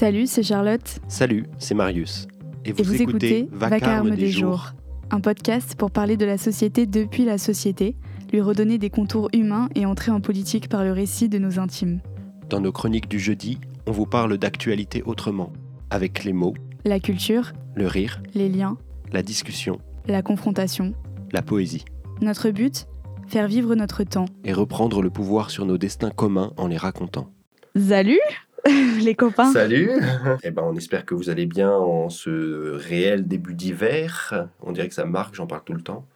Salut, c'est Charlotte. Salut, c'est Marius. Et vous, écoutez, Vacarme, des, jours. Un podcast pour parler de la société depuis la société, lui redonner des contours humains et entrer en politique par le récit de nos intimes. Dans nos chroniques du jeudi, on vous parle d'actualité autrement, avec les mots, la culture, le rire, les liens, la discussion, la confrontation, la poésie. Notre but Faire vivre notre temps. Et reprendre le pouvoir sur nos destins communs en les racontant. Salut les copains. Salut Eh ben, on espère que vous allez bien en ce réel début d'hiver. On dirait que ça marque, j'en parle tout le temps.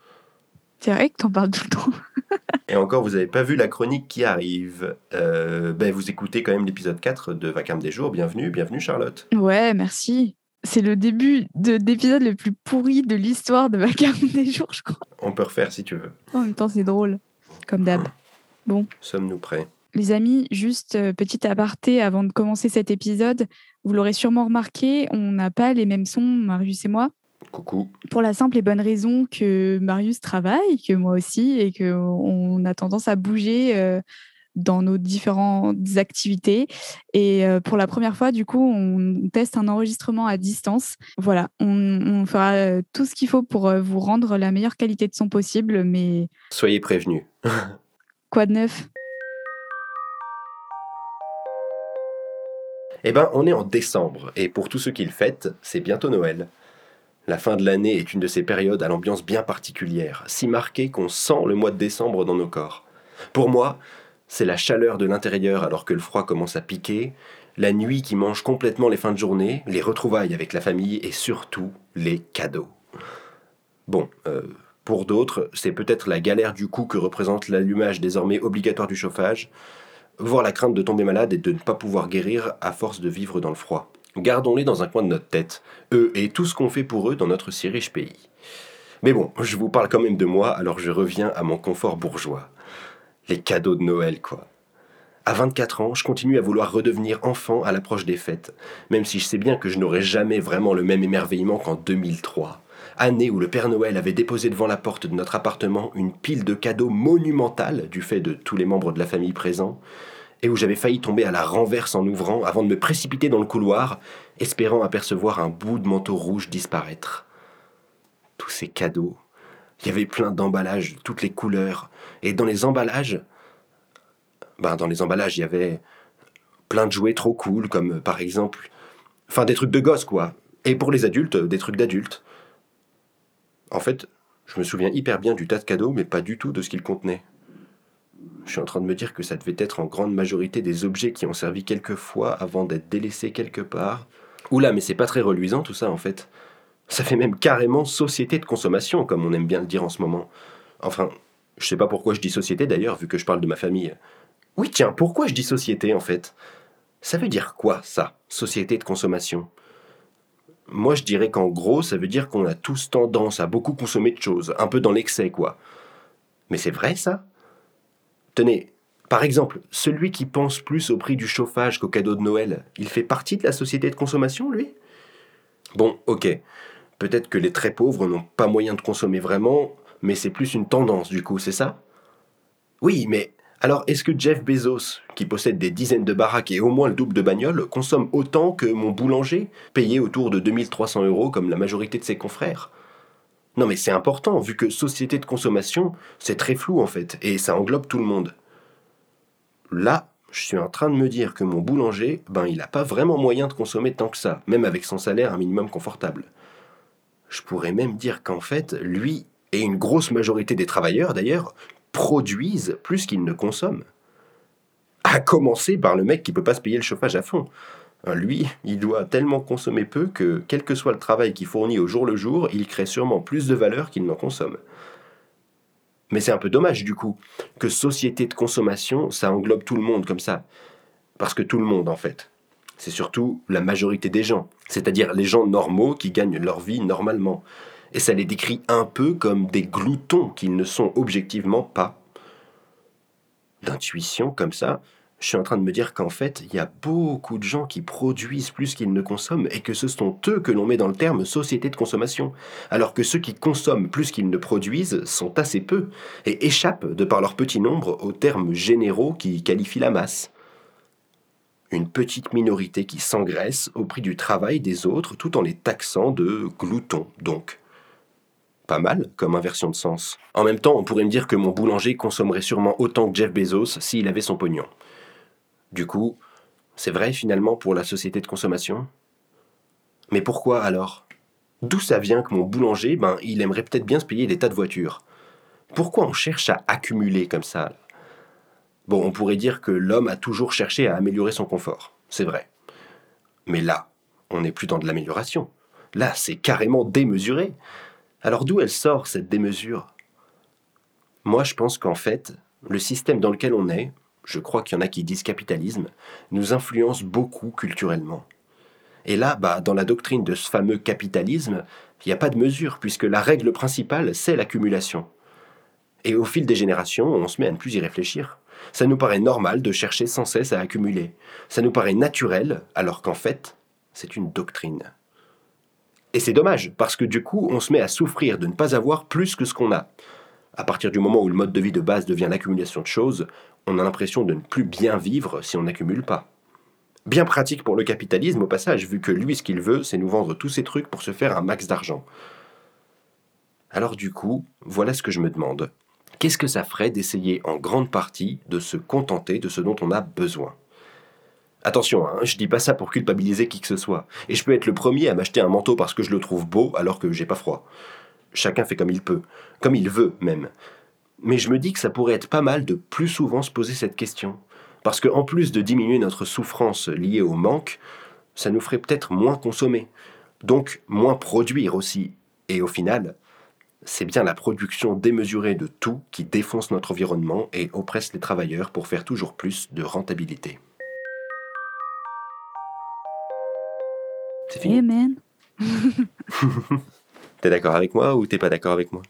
C'est vrai que t'en parles tout le temps. Et encore, vous n'avez pas vu la chronique qui arrive. Euh, ben, vous écoutez quand même l'épisode 4 de Vacarme des jours. Bienvenue, bienvenue Charlotte. Ouais, merci. C'est le début d'épisode le plus pourri de l'histoire de Vacarme des jours, je crois. On peut refaire si tu veux. En même temps, c'est drôle, comme d'hab. Bon. Sommes-nous prêts? Les amis, juste euh, petit aparté avant de commencer cet épisode, vous l'aurez sûrement remarqué, on n'a pas les mêmes sons, Marius et moi. Coucou. Pour la simple et bonne raison que Marius travaille, que moi aussi, et qu'on a tendance à bouger euh, dans nos différentes activités. Et euh, pour la première fois, du coup, on teste un enregistrement à distance. Voilà, on, fera tout ce qu'il faut pour vous rendre la meilleure qualité de son possible, mais... Soyez prévenus. Quoi de neuf? Eh ben, on est en décembre, et pour tous ceux qui le fêtent, c'est bientôt Noël. La fin de l'année est une de ces périodes à l'ambiance bien particulière, si marquée qu'on sent le mois de décembre dans nos corps. Pour moi, c'est la chaleur de l'intérieur alors que le froid commence à piquer, la nuit qui mange complètement les fins de journée, les retrouvailles avec la famille et surtout les cadeaux. Bon, euh, pour d'autres, c'est peut-être la galère du coup que représente l'allumage désormais obligatoire du chauffage, voir la crainte de tomber malade et de ne pas pouvoir guérir à force de vivre dans le froid. Gardons-les dans un coin de notre tête, eux et tout ce qu'on fait pour eux dans notre si riche pays. Mais bon, je vous parle quand même de moi, alors je reviens à mon confort bourgeois. Les cadeaux de Noël, quoi. À 24 ans, je continue à vouloir redevenir enfant à l'approche des fêtes, même si je sais bien que je n'aurai jamais vraiment le même émerveillement qu'en 2003 année où le Père Noël avait déposé devant la porte de notre appartement une pile de cadeaux monumentale du fait de tous les membres de la famille présents, et où j'avais failli tomber à la renverse en ouvrant avant de me précipiter dans le couloir, espérant apercevoir un bout de manteau rouge disparaître. Tous ces cadeaux, il y avait plein d'emballages de toutes les couleurs, et dans les emballages, ben dans les emballages il y avait plein de jouets trop cool, comme par exemple, enfin des trucs de gosse quoi, et pour les adultes, des trucs d'adultes. En fait, je me souviens hyper bien du tas de cadeaux, mais pas du tout de ce qu'ils contenaient. Je suis en train de me dire que ça devait être en grande majorité des objets qui ont servi quelques fois avant d'être délaissés quelque part. Oula, mais c'est pas très reluisant tout ça en fait. Ça fait même carrément société de consommation, comme on aime bien le dire en ce moment. Enfin, je sais pas pourquoi je dis société d'ailleurs, vu que je parle de ma famille. Oui, tiens, pourquoi je dis société en fait? Ça veut dire quoi ça, société de consommation? Moi, je dirais qu'en gros, ça veut dire qu'on a tous tendance à beaucoup consommer de choses, un peu dans l'excès, quoi. Mais c'est vrai, ça? Tenez, par exemple, celui qui pense plus au prix du chauffage qu'au cadeau de Noël, il fait partie de la société de consommation, lui? Bon, ok. Peut-être que les très pauvres n'ont pas moyen de consommer vraiment, mais c'est plus une tendance, du coup, c'est ça? Oui, mais alors, est-ce que Jeff Bezos, qui possède des dizaines de baraques et au moins le double de bagnoles, consomme autant que mon boulanger, payé autour de 2300 euros comme la majorité de ses confrères? Non mais c'est important, vu que société de consommation, c'est très flou en fait, et ça englobe tout le monde. Là, je suis en train de me dire que mon boulanger, ben il n'a pas vraiment moyen de consommer tant que ça, même avec son salaire un minimum confortable. Je pourrais même dire qu'en fait, lui, et une grosse majorité des travailleurs d'ailleurs, produisent plus qu'ils ne consomment. À commencer par le mec qui peut pas se payer le chauffage à fond. Hein, lui, il doit tellement consommer peu que, quel que soit le travail qu'il fournit au jour le jour, il crée sûrement plus de valeur qu'il n'en consomme. Mais c'est un peu dommage du coup, que société de consommation, ça englobe tout le monde comme ça. Parce que tout le monde en fait. C'est surtout la majorité des gens, c'est-à-dire les gens normaux qui gagnent leur vie normalement et ça les décrit un peu comme des gloutons qu'ils ne sont objectivement pas. D'intuition comme ça, je suis en train de me dire qu'en fait, il y a beaucoup de gens qui produisent plus qu'ils ne consomment et que ce sont eux que l'on met dans le terme société de consommation, alors que ceux qui consomment plus qu'ils ne produisent sont assez peu et échappent de par leur petit nombre aux termes généraux qui qualifient la masse. une petite minorité qui s'engraisse au prix du travail des autres tout en les taxant de gloutons, donc. Pas mal comme inversion de sens. En même temps, on pourrait me dire que mon boulanger consommerait sûrement autant que Jeff Bezos s'il avait son pognon. Du coup, c'est vrai finalement pour la société de consommation? Mais pourquoi alors? D'où ça vient que mon boulanger, ben, il aimerait peut-être bien se payer des tas de voitures? Pourquoi on cherche à accumuler comme ça? Bon, on pourrait dire que l'homme a toujours cherché à améliorer son confort, c'est vrai. Mais là, on n'est plus dans de l'amélioration. Là, c'est carrément démesuré. Alors d'où elle sort cette démesure? Moi, je pense qu'en fait, le système dans lequel on est, je crois qu'il y en a qui disent capitalisme, nous influence beaucoup culturellement. Et là, bah, dans la doctrine de ce fameux capitalisme, il n'y a pas de mesure, puisque la règle principale, c'est l'accumulation. Et au fil des générations, on se met à ne plus y réfléchir. Ça nous paraît normal de chercher sans cesse à accumuler. Ça nous paraît naturel, alors qu'en fait, c'est une doctrine. Et c'est dommage, parce que du coup, on se met à souffrir de ne pas avoir plus que ce qu'on a. À partir du moment où le mode de vie de base devient l'accumulation de choses, on a l'impression de ne plus bien vivre si on n'accumule pas. Bien pratique pour le capitalisme au passage, vu que lui ce qu'il veut, c'est nous vendre tous ces trucs pour se faire un max d'argent. Alors du coup, voilà ce que je me demande. Qu'est-ce que ça ferait d'essayer en grande partie de se contenter de ce dont on a besoin? Attention, hein, je dis pas ça pour culpabiliser qui que ce soit. Et je peux être le premier à m'acheter un manteau parce que je le trouve beau alors que j'ai pas froid. Chacun fait comme il peut, comme il veut même. Mais je me dis que ça pourrait être pas mal de plus souvent se poser cette question. Parce qu'en plus de diminuer notre souffrance liée au manque, ça nous ferait peut-être moins consommer, donc moins produire aussi. Et au final, c'est bien la production démesurée de tout qui défonce notre environnement et oppresse les travailleurs pour faire toujours plus de rentabilité. C'est fini. Amen. t'es d'accord avec moi ou t'es pas d'accord avec moi?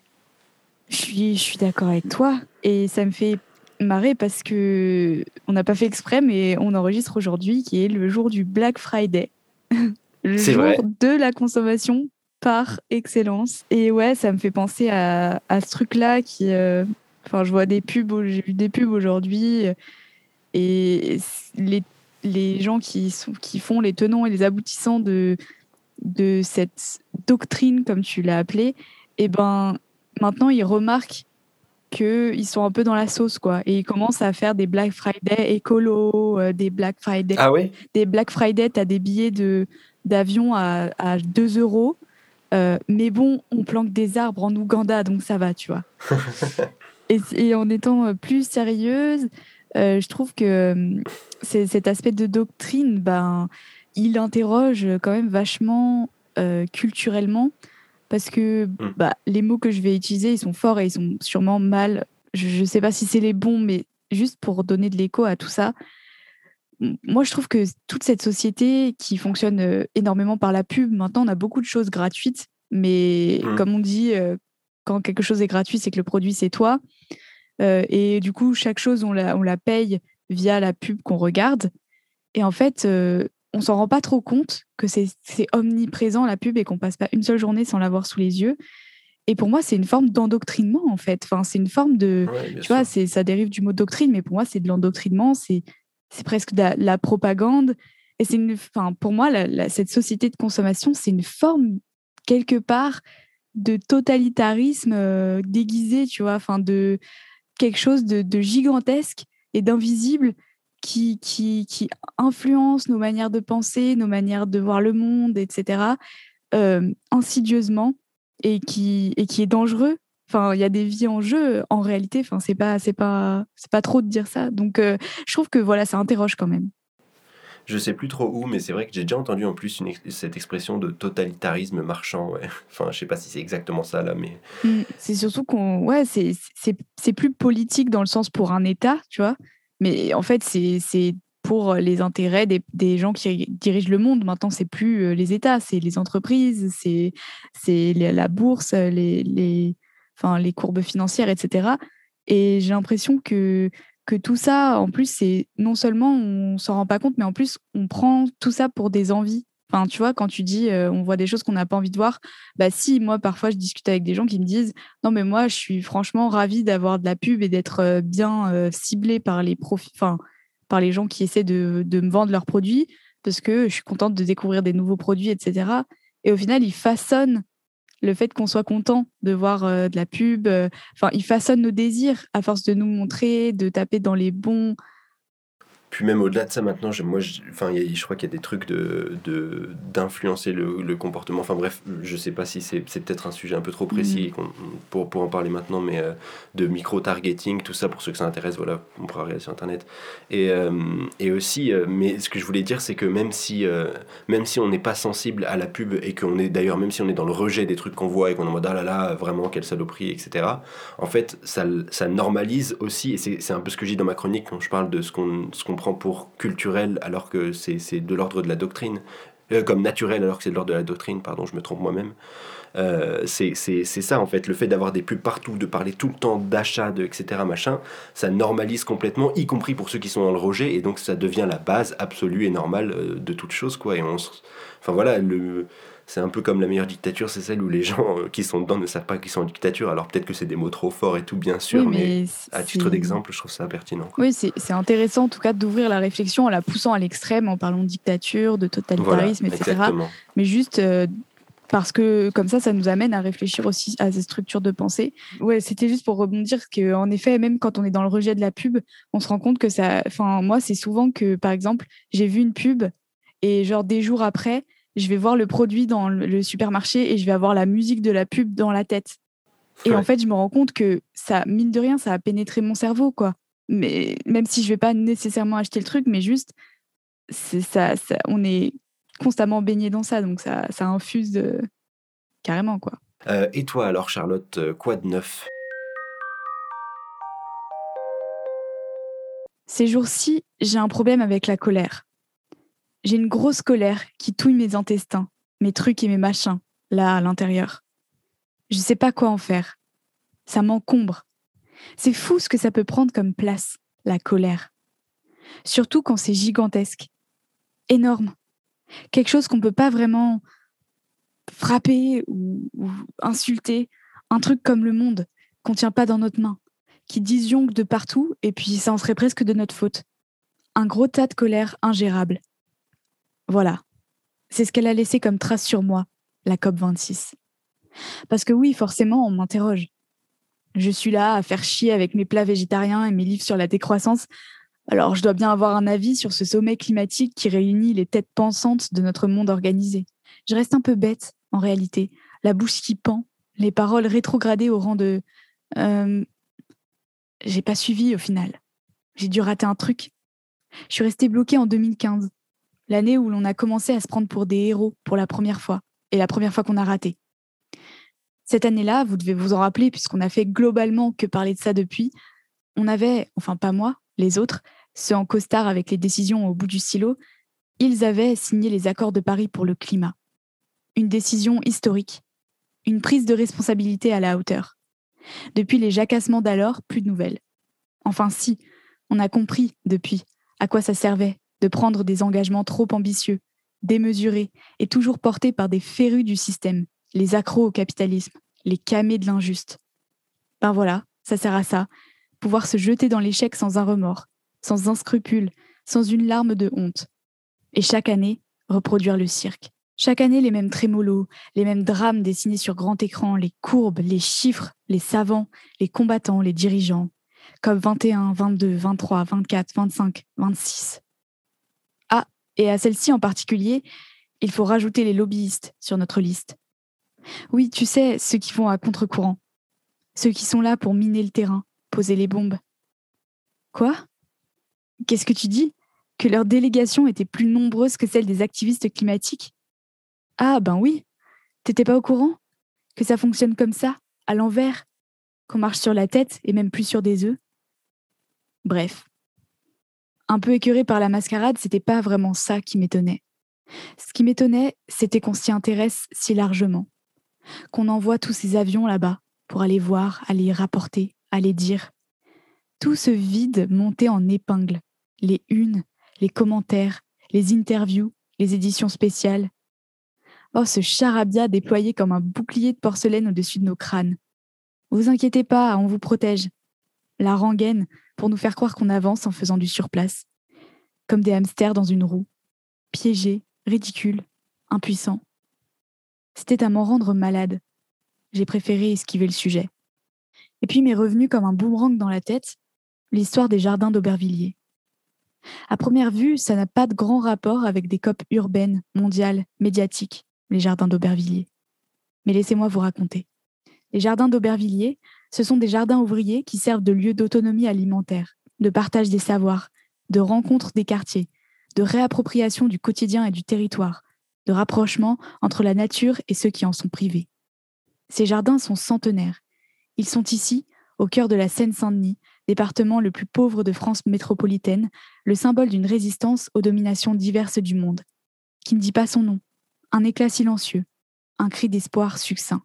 Je suis, je suis d'accord avec toi et ça me fait marrer parce que on n'a pas fait exprès, mais on enregistre aujourd'hui qui est le jour du Black Friday. le jour vrai. de la consommation par excellence. Et ouais, ça me fait penser à, à ce truc-là qui. euh, Enfin, je vois des pubs, j'ai vu des pubs aujourd'hui et les, les gens qui, sont, qui font les tenants et les aboutissants de, de cette doctrine, comme tu l'as appelée, et ben maintenant ils remarquent qu'ils sont un peu dans la sauce, quoi. Et ils commencent à faire des Black Friday écolo, euh, des Black Friday. Ah ouais Des Black Friday, tu as des billets de, d'avion à, à 2 euros. Euh, mais bon, on planque des arbres en Ouganda, donc ça va, tu vois. et, et en étant euh, plus sérieuse, euh, je trouve que euh, cet aspect de doctrine, ben, il interroge quand même vachement euh, culturellement parce que Mm. bah, les mots que je vais utiliser, ils sont forts et ils sont sûrement mal. Je ne sais pas si c'est les bons, mais juste pour donner de l'écho à tout ça, moi je trouve que toute cette société qui fonctionne énormément par la pub, maintenant on a beaucoup de choses gratuites, mais Mm. comme on dit, quand quelque chose est gratuit, c'est que le produit c'est toi. Euh, et du coup, chaque chose, on la, on la paye via la pub qu'on regarde. Et en fait, euh, on s'en rend pas trop compte que c'est omniprésent la pub et qu'on passe pas une seule journée sans l'avoir sous les yeux. Et pour moi, c'est une forme d'endoctrinement en fait. Enfin, c'est une forme de, Ouais, tu vois, c'est ça dérive du mot doctrine, mais pour moi, c'est de l'endoctrinement. C'est c'est presque de la, la propagande. Et c'est une, enfin, pour moi, la- la- cette société de consommation, c'est une forme quelque part de totalitarisme euh, déguisé, tu vois, enfin de quelque chose de, gigantesque et d'invisible qui, influence nos manières de penser, nos manières de voir le monde, etc., euh, insidieusement et qui, est dangereux. Enfin, il y a des vies en jeu en réalité. Enfin, c'est pas, c'est pas, pas trop de dire ça. Donc, euh, je trouve que voilà, ça interroge quand même. Je sais plus trop où, mais c'est vrai que j'ai déjà entendu en plus cette expression de totalitarisme marchand. Ouais. Enfin, je sais pas si c'est exactement ça là, mais Mm, C'est surtout qu'on, ouais, c'est, plus politique dans le sens pour un État, tu vois. Mais en fait, c'est, pour les intérêts des, des gens qui dirigent le monde. Maintenant, c'est plus euh, les États, c'est les entreprises, c'est, c'est la bourse, les, les, enfin, les courbes financières, etc. Et j'ai l'impression que, que tout ça, en plus, c'est non seulement on s'en rend pas compte, mais en plus, on prend tout ça pour des envies. Enfin, tu vois, quand tu dis euh, on voit des choses qu'on n'a pas envie de voir, bah si, moi, parfois, je discute avec des gens qui me disent non, mais moi, je suis franchement ravie d'avoir de la pub et d'être euh, bien euh, ciblée par les profits, par les gens qui essaient de, de me vendre leurs produits parce que je suis contente de découvrir des nouveaux produits, etc. Et au final, ils façonnent le fait qu'on soit content de voir euh, de la pub. euh, Enfin, ils façonnent nos désirs à force de nous montrer, de taper dans les bons. Puis même au-delà de ça, maintenant, je, moi, je, enfin, il y a- je crois qu'il y a des trucs de, de- d'influencer le, le comportement. Enfin bref, je sais pas si c'est, c'est peut-être un sujet un peu trop précis qu'on- pour, pour en parler maintenant, mais euh, de micro-targeting, tout ça, pour ceux que ça intéresse, voilà, on pourra regarder sur Internet. Et, euh, et aussi, euh, mais ce que je voulais dire, c'est que même si, même si on n'est pas sensible à la pub et qu'on est d'ailleurs, même si on est dans le rejet des trucs qu'on voit et qu'on est en mode ah là là, vraiment, quelle saloperie, etc., en fait, ça, ça normalise aussi, et c'est, c'est un peu ce que je dis dans ma chronique quand je parle de ce qu'on, ce qu'on pour culturel alors que c'est, de l'ordre de la doctrine, Euh, comme naturel alors que c'est de l'ordre de la doctrine, pardon, je me trompe moi-même. Euh, c'est, ça en fait, le fait d'avoir des pubs partout, de parler tout le temps d'achat, de etc. machin, ça normalise complètement, y compris pour ceux qui sont dans le rejet, et donc ça devient la base absolue et normale euh, de toute chose quoi. Et on, enfin voilà, le, c'est un peu comme la meilleure dictature, c'est celle où les gens euh, qui sont dedans ne savent pas qu'ils sont en dictature. Alors peut-être que c'est des mots trop forts et tout, bien sûr, Oui, mais, à titre d'exemple, je trouve ça pertinent. quoi. Oui, c'est intéressant en tout cas d'ouvrir la réflexion en la poussant à l'extrême, en parlant de dictature, de Voilà, totalitarisme, etc. exactement. mais juste euh, parce que comme ça, ça nous amène à réfléchir aussi à ces structures de pensée. Ouais, c'était juste pour rebondir que en effet, même quand on est dans le rejet de la pub, on se rend compte que ça. Enfin, moi, c'est souvent que, par exemple, j'ai vu une pub et genre des jours après, je vais voir le produit dans le supermarché et je vais avoir la musique de la pub dans la tête. Et en fait, je me rends compte que ça, mine de rien, ça a pénétré mon cerveau, quoi. Mais même si je vais pas nécessairement acheter le truc, mais juste, c'est ça, ça- on est constamment baigné dans ça, donc ça, ça infuse de... carrément, quoi. Euh, et toi alors, Charlotte, euh, quoi de neuf? Ces jours-ci, j'ai un problème avec la colère. J'ai une grosse colère qui touille mes intestins, mes trucs et mes machins, là, à l'intérieur. Je sais pas quoi en faire. Ça m'encombre. C'est fou ce que ça peut prendre comme place, la colère. Surtout quand c'est gigantesque. Énorme. Quelque chose qu'on peut pas vraiment frapper ou, insulter. Un truc comme le monde, qu'on tient pas dans notre main qui disjonque de partout et puis ça en serait presque de notre faute. Un gros tas de colère ingérable. Voilà. C'est ce qu'elle a laissé comme trace sur moi, la COP26. Parce que oui, forcément, on m'interroge. Je suis là à faire chier avec mes plats végétariens et mes livres sur la décroissance. Alors je dois bien avoir un avis sur ce sommet climatique qui réunit les têtes pensantes de notre monde organisé. Je reste un peu bête, en réalité, la bouche qui pend, les paroles rétrogradées au rang de euh, j'ai pas suivi au final. J'ai dû rater un truc. Je suis restée bloquée en 2015, l'année où l'on a commencé à se prendre pour des héros pour la première fois, et la première fois qu'on a raté. Cette année-là, vous devez vous en rappeler, puisqu'on a fait globalement que parler de ça depuis, on avait, enfin pas moi, les autres, ceux en costard avec les décisions au bout du stylo, ils avaient signé les accords de Paris pour le climat. Une décision historique, une prise de responsabilité à la hauteur. Depuis les jacassements d'alors, plus de nouvelles. Enfin si, on a compris depuis à quoi ça servait de prendre des engagements trop ambitieux, démesurés et toujours portés par des férus du système, les accros au capitalisme, les camés de l'injuste. Ben voilà, ça sert à ça, pouvoir se jeter dans l'échec sans un remords, sans un scrupule, sans une larme de honte. Et chaque année, reproduire le cirque. Chaque année, les mêmes trémolos, les mêmes drames dessinés sur grand écran, les courbes, les chiffres, les savants, les combattants, les dirigeants. Comme 21, 22, 23, 24, 25, 26. Et à celle-ci en particulier, il faut rajouter les lobbyistes sur notre liste. Oui, tu sais, ceux qui vont à contre-courant. Ceux qui sont là pour miner le terrain, poser les bombes. Quoi? Qu'est-ce que tu dis? Que leur délégation était plus nombreuse que celle des activistes climatiques? Ah, ben oui. T'étais pas au courant? Que ça fonctionne comme ça, à l'envers? Qu'on marche sur la tête et même plus sur des œufs? Bref. Un peu écœuré par la mascarade, c'était pas vraiment ça qui m'étonnait. Ce qui m'étonnait, c'était qu'on s'y intéresse si largement. Qu'on envoie tous ces avions là-bas pour aller voir, aller rapporter, aller dire. Tout ce vide monté en épingle. Les unes, les commentaires, les interviews, les éditions spéciales. Oh, ce charabia déployé comme un bouclier de porcelaine au-dessus de nos crânes. Vous inquiétez pas, on vous protège. La rengaine pour nous faire croire qu'on avance en faisant du surplace. comme des hamsters dans une roue, piégés, ridicules, impuissants. C'était à m'en rendre malade. J'ai préféré esquiver le sujet. Et puis m'est revenu comme un boomerang dans la tête l'histoire des jardins d'Aubervilliers. À première vue, ça n'a pas de grand rapport avec des copes urbaines, mondiales, médiatiques, les jardins d'Aubervilliers. Mais laissez-moi vous raconter. Les jardins d'Aubervilliers, ce sont des jardins ouvriers qui servent de lieu d'autonomie alimentaire, de partage des savoirs, de rencontre des quartiers, de réappropriation du quotidien et du territoire, de rapprochement entre la nature et ceux qui en sont privés. Ces jardins sont centenaires. Ils sont ici, au cœur de la Seine-Saint-Denis, département le plus pauvre de France métropolitaine, le symbole d'une résistance aux dominations diverses du monde, qui ne dit pas son nom, un éclat silencieux, un cri d'espoir succinct.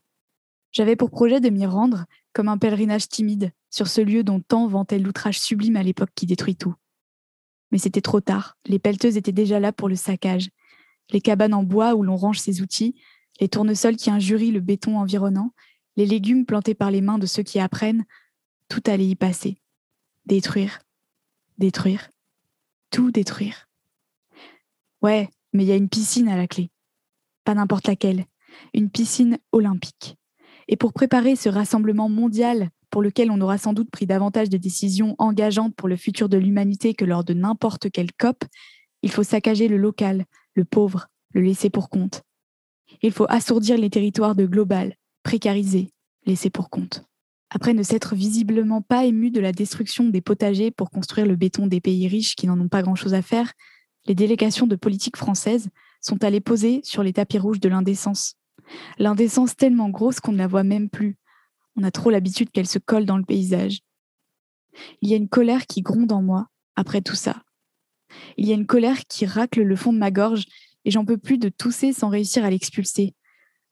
J'avais pour projet de m'y rendre un pèlerinage timide sur ce lieu dont tant vantait l'outrage sublime à l'époque qui détruit tout. Mais c'était trop tard, les pelleteuses étaient déjà là pour le saccage. Les cabanes en bois où l'on range ses outils, les tournesols qui injurient le béton environnant, les légumes plantés par les mains de ceux qui apprennent, tout allait y passer. Détruire, détruire, tout détruire. Ouais, mais il y a une piscine à la clé. Pas n'importe laquelle, une piscine olympique. Et pour préparer ce rassemblement mondial pour lequel on aura sans doute pris davantage de décisions engageantes pour le futur de l'humanité que lors de n'importe quelle COP, il faut saccager le local, le pauvre, le laisser pour compte. Il faut assourdir les territoires de global, précariser, laisser pour compte. Après ne s'être visiblement pas ému de la destruction des potagers pour construire le béton des pays riches qui n'en ont pas grand-chose à faire, les délégations de politique françaises sont allées poser sur les tapis rouges de l'indécence. L'indécence tellement grosse qu'on ne la voit même plus. On a trop l'habitude qu'elle se colle dans le paysage. Il y a une colère qui gronde en moi après tout ça. Il y a une colère qui racle le fond de ma gorge et j'en peux plus de tousser sans réussir à l'expulser.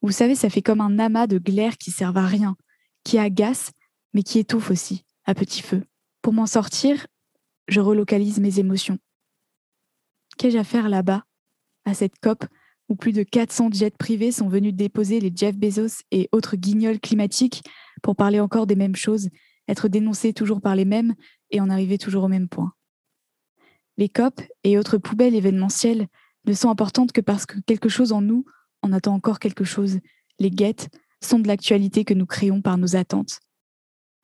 Vous savez, ça fait comme un amas de glaire qui sert à rien, qui agace, mais qui étouffe aussi, à petit feu. Pour m'en sortir, je relocalise mes émotions. Qu'ai-je à faire là-bas, à cette COP où plus de 400 jets privés sont venus déposer les Jeff Bezos et autres guignols climatiques pour parler encore des mêmes choses, être dénoncés toujours par les mêmes et en arriver toujours au même point. Les COP et autres poubelles événementielles ne sont importantes que parce que quelque chose en nous en attend encore quelque chose. Les guettes sont de l'actualité que nous créons par nos attentes.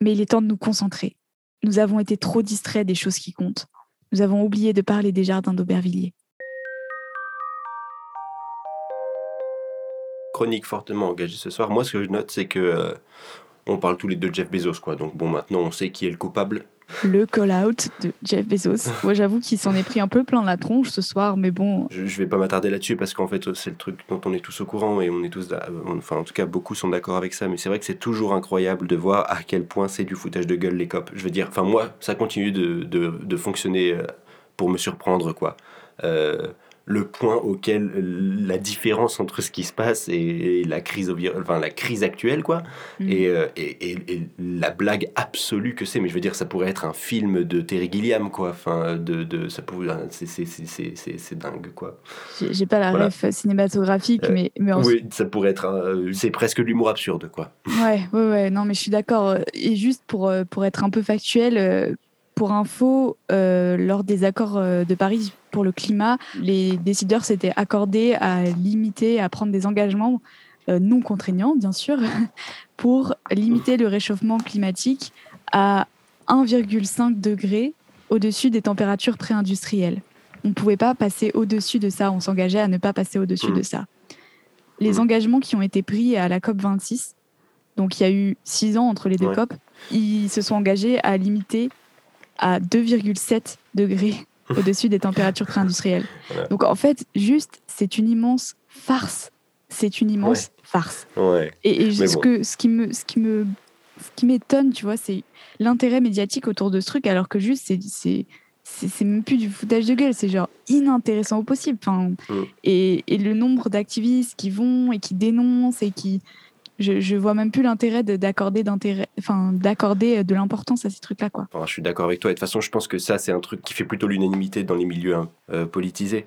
Mais il est temps de nous concentrer. Nous avons été trop distraits des choses qui comptent. Nous avons oublié de parler des jardins d'Aubervilliers. Chronique fortement engagée ce soir. Moi, ce que je note, c'est que euh, on parle tous les deux de Jeff Bezos, quoi. Donc bon, maintenant, on sait qui est le coupable le call-out de Jeff Bezos. Moi, j'avoue qu'il s'en est pris un peu plein la tronche ce soir, mais bon. Je, je vais pas m'attarder là-dessus parce qu'en fait, c'est le truc dont on est tous au courant et on est tous. Enfin, en tout cas, beaucoup sont d'accord avec ça, mais c'est vrai que c'est toujours incroyable de voir à quel point c'est du foutage de gueule les copes. Je veux dire, enfin, moi, ça continue de, de, de fonctionner euh, pour me surprendre, quoi. Euh, le point auquel la différence entre ce qui se passe et, la crise enfin la crise actuelle quoi. Mm. euh, et, et, la blague absolue que c'est mais je veux dire ça pourrait être un film de Terry Gilliam quoi. Enfin de, de ça pourrait c'est dingue quoi. J'ai pas la ref cinématographique euh, mais, mais oui ça pourrait être c'est presque l'humour absurde quoi. Ouais ouais ouais. Non mais je suis d'accord. Et juste pour pour être un peu factuel pour info, euh, lors des accords euh, de Paris pour le climat, les décideurs s'étaient accordés à limiter, à prendre des engagements euh, non contraignants, bien sûr, pour limiter le réchauffement climatique à 1,5 degré au-dessus des températures pré-industrielles. On ne pouvait pas passer au-dessus de ça, on s'engageait à ne pas passer au-dessus de ça. Les engagements qui ont été pris à la COP 26, donc il y a eu six ans entre les deux COP, ils se sont engagés à limiter à 2,7 degrés au-dessus des températures pré-industrielles. Donc en fait, juste, c'est une immense farce. C'est une immense farce. Et, ce, que, ce qui me, ce qui me, ce qui m'étonne, tu vois, c'est l'intérêt médiatique autour de ce truc, alors que juste, c'est, c'est, c'est, même plus du foutage de gueule, c'est genre inintéressant au possible. Enfin, mm. et, et, le nombre d'activistes qui vont et qui dénoncent et qui, je, je vois même plus l'intérêt d'accorder enfin euh, de l'importance à ces trucs-là, quoi. je suis d'accord avec toi. De toute façon, je pense que ça, c'est un truc qui fait plutôt l'unanimité dans les milieux hein, euh, politisés.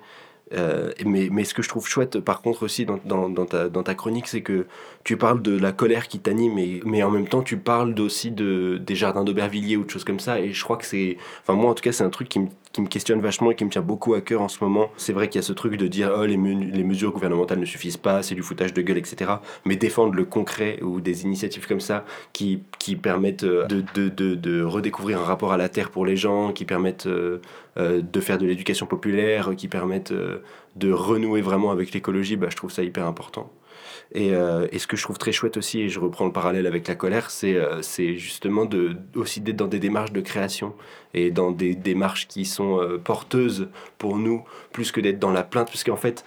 Euh, mais, mais, ce que je trouve chouette, par contre, aussi dans, dans, ta, dans ta, chronique, c'est que tu parles de la colère qui t'anime, mais, en même temps, tu parles aussi de, des jardins d'Aubervilliers ou de choses comme ça. Et je crois que c'est. Enfin, moi, en tout cas, c'est un truc qui me, qui me questionne vachement et qui me tient beaucoup à cœur en ce moment. C'est vrai qu'il y a ce truc de dire oh, les, mesures gouvernementales ne suffisent pas, c'est du foutage de gueule, etc. Mais défendre le concret ou des initiatives comme ça qui, qui permettent euh, de, de, de, de, redécouvrir un rapport à la terre pour les gens, qui permettent euh, euh, de faire de l'éducation populaire, qui permettent de renouer vraiment avec l'écologie, bah, je trouve ça hyper important. Et, euh, et, ce que je trouve très chouette aussi, et je reprends le parallèle avec la colère, c'est euh, justement de, aussi d'être dans des démarches de création et dans des démarches qui sont euh, porteuses pour nous, plus que d'être dans la plainte, parce qu'en fait,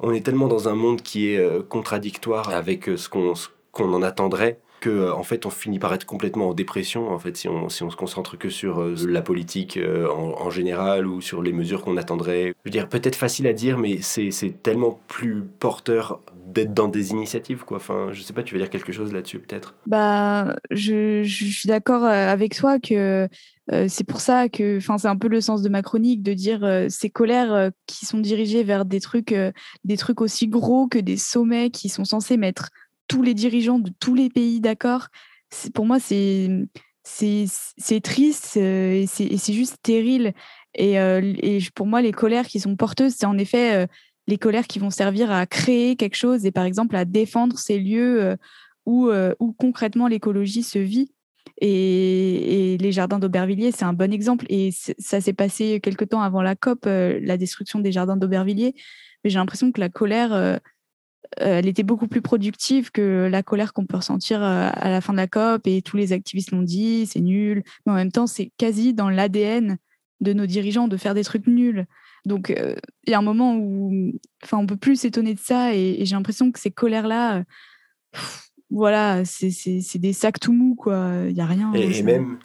on est tellement dans un monde qui est contradictoire avec ce qu'on qu'on en attendrait que en fait on finit par être complètement en dépression en fait si on, se concentre que sur la politique en, en, général ou sur les mesures qu'on attendrait. Je veux dire peut-être facile à dire mais c'est tellement plus porteur d'être dans des initiatives quoi. Enfin je sais pas tu veux dire quelque chose là-dessus peut-être? Bah je, suis d'accord avec toi que euh, c'est pour ça que, enfin, c'est un peu le sens de ma chronique de dire euh, ces colères euh, qui sont dirigées vers des trucs, des trucs aussi gros que des sommets qui sont censés mettre tous les dirigeants de tous les pays d'accord. Pour moi, c'est c'est triste et c'est juste terrible. Et, et, pour moi, les colères qui sont porteuses, c'est en effet les colères qui vont servir à créer quelque chose et par exemple à défendre ces lieux où, où concrètement l'écologie se vit. Et, les jardins d'Aubervilliers, c'est un bon exemple. Et ça s'est passé quelque temps avant la COP, la destruction des jardins d'Aubervilliers. Mais j'ai l'impression que la colère, euh, elle était beaucoup plus productive que la colère qu'on peut ressentir euh, à la fin de la COP et tous les activistes l'ont dit, c'est nul. Mais en même temps, c'est quasi dans l'ADN de nos dirigeants de faire des trucs nuls. Donc, euh, il y a un moment où enfin, on peut plus s'étonner de ça et, j'ai l'impression que ces colères-là, voilà, c'est des sacs tout mous, quoi. Il n'y a rien. Et, et même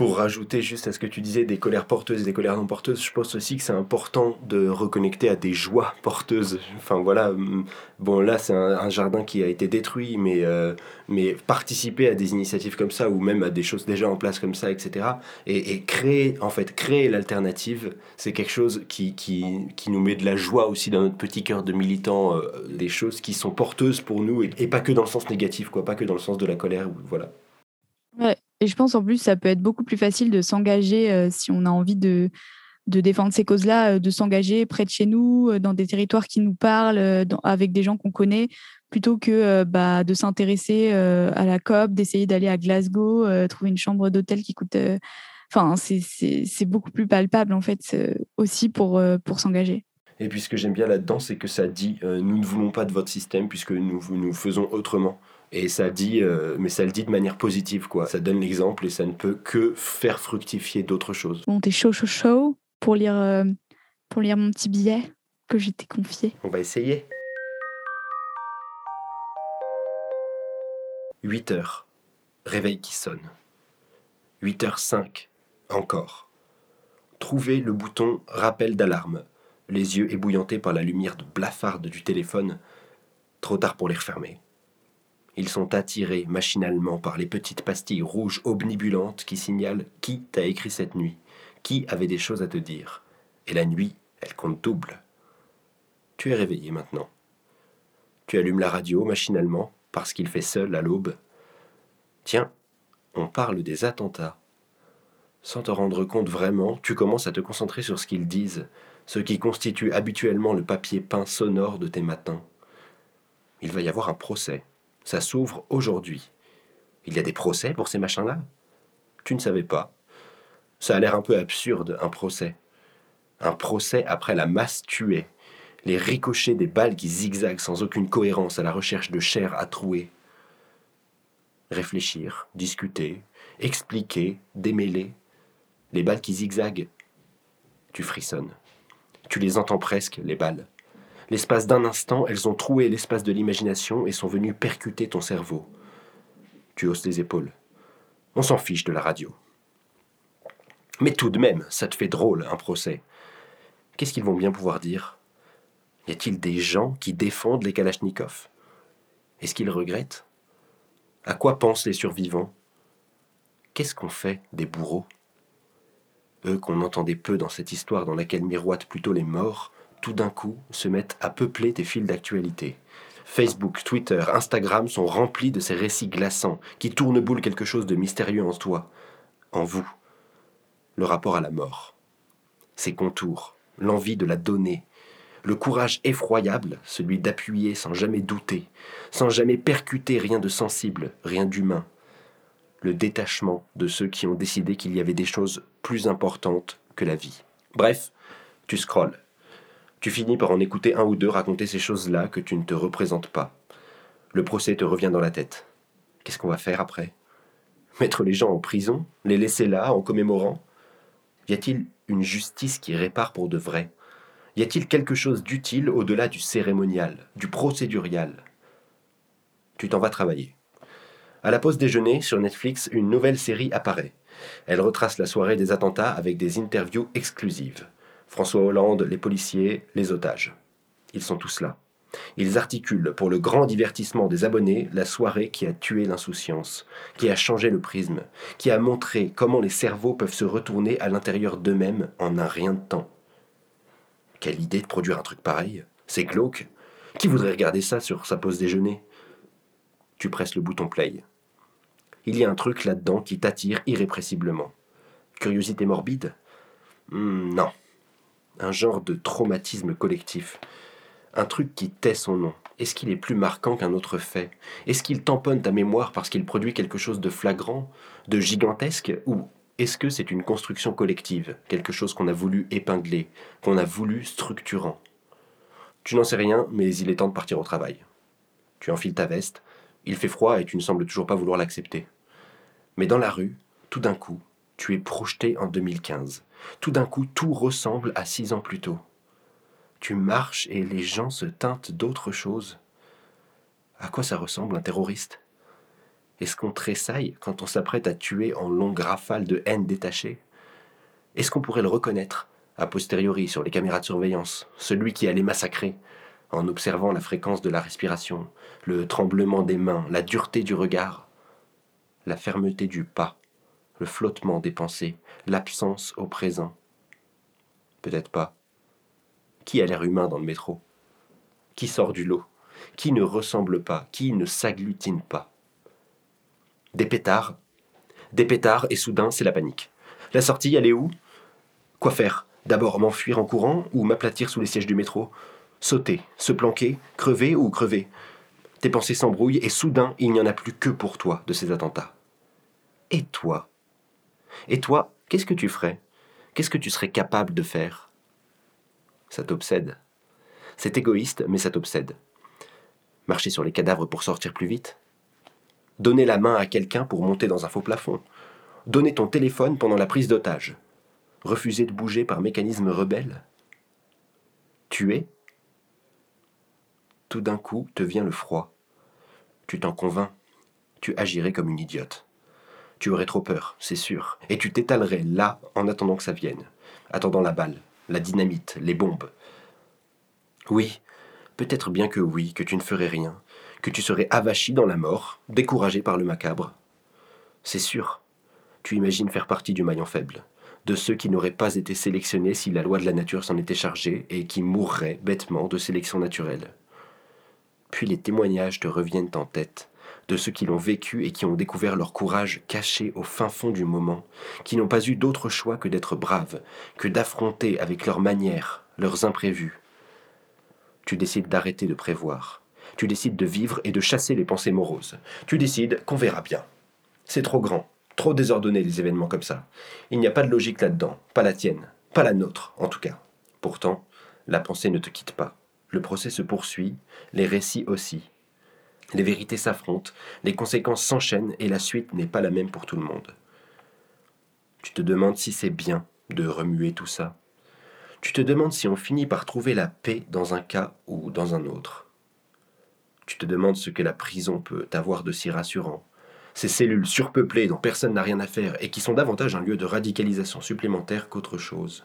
pour rajouter juste à ce que tu disais des colères porteuses et des colères non porteuses, je pense aussi que c'est important de reconnecter à des joies porteuses. Enfin voilà, hum, bon là c'est un, jardin qui a été détruit, mais, euh, mais participer à des initiatives comme ça ou même à des choses déjà en place comme ça, etc. Et, créer en fait créer l'alternative, c'est quelque chose qui, qui, qui, nous met de la joie aussi dans notre petit cœur de militants, euh, des choses qui sont porteuses pour nous et, et, pas que dans le sens négatif, quoi, pas que dans le sens de la colère, voilà. Et je pense en plus, ça peut être beaucoup plus facile de s'engager euh, si on a envie de, de défendre ces causes-là, euh, de s'engager près de chez nous, euh, dans des territoires qui nous parlent, avec des gens qu'on connaît, plutôt que bah, de s'intéresser à la COP, d'essayer d'aller à Glasgow, trouver une chambre d'hôtel qui coûte. Enfin, c'est beaucoup plus palpable en fait aussi pour, pour s'engager. Et puis ce que j'aime bien là-dedans, c'est que ça dit nous ne voulons pas de votre système puisque nous, nous faisons autrement. Et ça dit, euh, mais ça le dit de manière positive, quoi. Ça donne l'exemple et ça ne peut que faire fructifier d'autres choses. Bon, t'es chaud, chaud, chaud pour lire, euh, pour lire mon petit billet que je t'ai confié. On va essayer. 8 heures. Réveil qui sonne. 8 h 5. Encore. Trouver le bouton rappel d'alarme. Les yeux ébouillantés par la lumière de blafarde du téléphone. Trop tard pour les refermer. Ils sont attirés machinalement par les petites pastilles rouges omnibulantes qui signalent qui t'a écrit cette nuit, qui avait des choses à te dire. Et la nuit, elle compte double. Tu es réveillé maintenant. Tu allumes la radio machinalement parce qu'il fait seul à l'aube. Tiens, on parle des attentats. Sans te rendre compte vraiment, tu commences à te concentrer sur ce qu'ils disent, ce qui constitue habituellement le papier peint sonore de tes matins. Il va y avoir un procès. Ça s'ouvre aujourd'hui. Il y a des procès pour ces machins-là? Tu ne savais pas Ça a l'air un peu absurde, un procès. Un procès après la masse tuée, les ricochets des balles qui zigzaguent sans aucune cohérence à la recherche de chair à trouer. Réfléchir, discuter, expliquer, démêler. Les balles qui zigzaguent. Tu frissonnes. Tu les entends presque, les balles. L'espace d'un instant, elles ont troué l'espace de l'imagination et sont venues percuter ton cerveau. Tu hausses les épaules. On s'en fiche de la radio. Mais tout de même, ça te fait drôle, un procès. Qu'est-ce qu'ils vont bien pouvoir dire? Y a-t-il des gens qui défendent les Kalachnikovs? Est-ce qu'ils regrettent? À quoi pensent les survivants? Qu'est-ce qu'on fait des bourreaux? Eux qu'on entendait peu dans cette histoire dans laquelle miroitent plutôt les morts, tout d'un coup, se mettent à peupler tes fils d'actualité. Facebook, Twitter, Instagram sont remplis de ces récits glaçants qui tournent boule quelque chose de mystérieux en toi, en vous. le rapport à la mort. Ses contours, l'envie de la donner, le courage effroyable, celui d'appuyer sans jamais douter, sans jamais percuter rien de sensible, rien d'humain, le détachement de ceux qui ont décidé qu'il y avait des choses plus importantes que la vie. Bref, tu scrolles. Tu finis par en écouter un ou deux raconter ces choses-là que tu ne te représentes pas. Le procès te revient dans la tête. Qu'est-ce qu'on va faire après? Mettre les gens en prison? Les laisser là en commémorant? Y a-t-il une justice qui répare pour de vrai? Y a-t-il quelque chose d'utile au-delà du cérémonial, du procédurial? Tu t'en vas travailler. À la pause déjeuner, sur Netflix, une nouvelle série apparaît. Elle retrace la soirée des attentats avec des interviews exclusives. François Hollande, les policiers, les otages. Ils sont tous là. Ils articulent pour le grand divertissement des abonnés la soirée qui a tué l'insouciance, qui a changé le prisme, qui a montré comment les cerveaux peuvent se retourner à l'intérieur d'eux-mêmes en un rien de temps. Quelle idée de produire un truc pareil? C'est glauque. Qui voudrait regarder ça sur sa pause déjeuner? Tu presses le bouton play. Il y a un truc là-dedans qui t'attire irrépressiblement. Curiosité morbide? Hmm, Non. Un genre de traumatisme collectif. Un truc qui tait son nom. Est-ce qu'il est plus marquant qu'un autre fait? Est-ce qu'il tamponne ta mémoire parce qu'il produit quelque chose de flagrant, de gigantesque Ou est-ce que c'est une construction collective, quelque chose qu'on a voulu épingler, qu'on a voulu structurant? Tu n'en sais rien, mais il est temps de partir au travail. Tu enfiles ta veste, il fait froid et tu ne sembles toujours pas vouloir l'accepter. Mais dans la rue, tout d'un coup, tu es projeté en 2015. Tout d'un coup, tout ressemble à six ans plus tôt tu marches et les gens se teintent d'autre chose. À quoi ça ressemble un terroriste? Est-ce qu'on tressaille quand on s'apprête à tuer en longue rafale de haine détachée? Est-ce qu'on pourrait le reconnaître, a posteriori sur les caméras de surveillance, celui qui allait massacrer, en observant la fréquence de la respiration, le tremblement des mains, la dureté du regard, la fermeté du pas, le flottement des pensées, l'absence au présent. Peut-être pas. Qui a l'air humain dans le métro? Qui sort du lot? Qui ne ressemble pas? Qui ne s'agglutine pas? Des pétards? Des pétards et soudain c'est la panique. La sortie, elle est où? Quoi faire? D'abord m'enfuir en courant ou m'aplatir sous les sièges du métro? Sauter, se planquer, crever ou crever? Tes pensées s'embrouillent et soudain il n'y en a plus que pour toi de ces attentats. Et toi? Et toi, qu'est-ce que tu ferais? Qu'est-ce que tu serais capable de faire? Ça t'obsède. C'est égoïste, mais ça t'obsède. Marcher sur les cadavres pour sortir plus vite? Donner la main à quelqu'un pour monter dans un faux plafond? Donner ton téléphone pendant la prise d'otage? Refuser de bouger par mécanisme rebelle? Tuer? Tout d'un coup te vient le froid. Tu t'en convaincs. Tu agirais comme une idiote. Tu aurais trop peur, c'est sûr, et tu t'étalerais là en attendant que ça vienne, attendant la balle, la dynamite, les bombes. Oui, peut-être bien que oui, que tu ne ferais rien, que tu serais avachi dans la mort, découragé par le macabre. C'est sûr, tu imagines faire partie du maillon faible, de ceux qui n'auraient pas été sélectionnés si la loi de la nature s'en était chargée et qui mourraient bêtement de sélection naturelle. Puis les témoignages te reviennent en tête, de ceux qui l'ont vécu et qui ont découvert leur courage caché au fin fond du moment, qui n'ont pas eu d'autre choix que d'être braves, que d'affronter avec leurs manières, leurs imprévus. Tu décides d'arrêter de prévoir. Tu décides de vivre et de chasser les pensées moroses. Tu décides qu'on verra bien. C'est trop grand, trop désordonné les événements comme ça. Il n'y a pas de logique là-dedans, pas la tienne, pas la nôtre en tout cas. Pourtant, la pensée ne te quitte pas. Le procès se poursuit, les récits aussi. Les vérités s'affrontent, les conséquences s'enchaînent et la suite n'est pas la même pour tout le monde. Tu te demandes si c'est bien de remuer tout ça. Tu te demandes si on finit par trouver la paix dans un cas ou dans un autre. Tu te demandes ce que la prison peut avoir de si rassurant. Ces cellules surpeuplées dont personne n'a rien à faire et qui sont davantage un lieu de radicalisation supplémentaire qu'autre chose.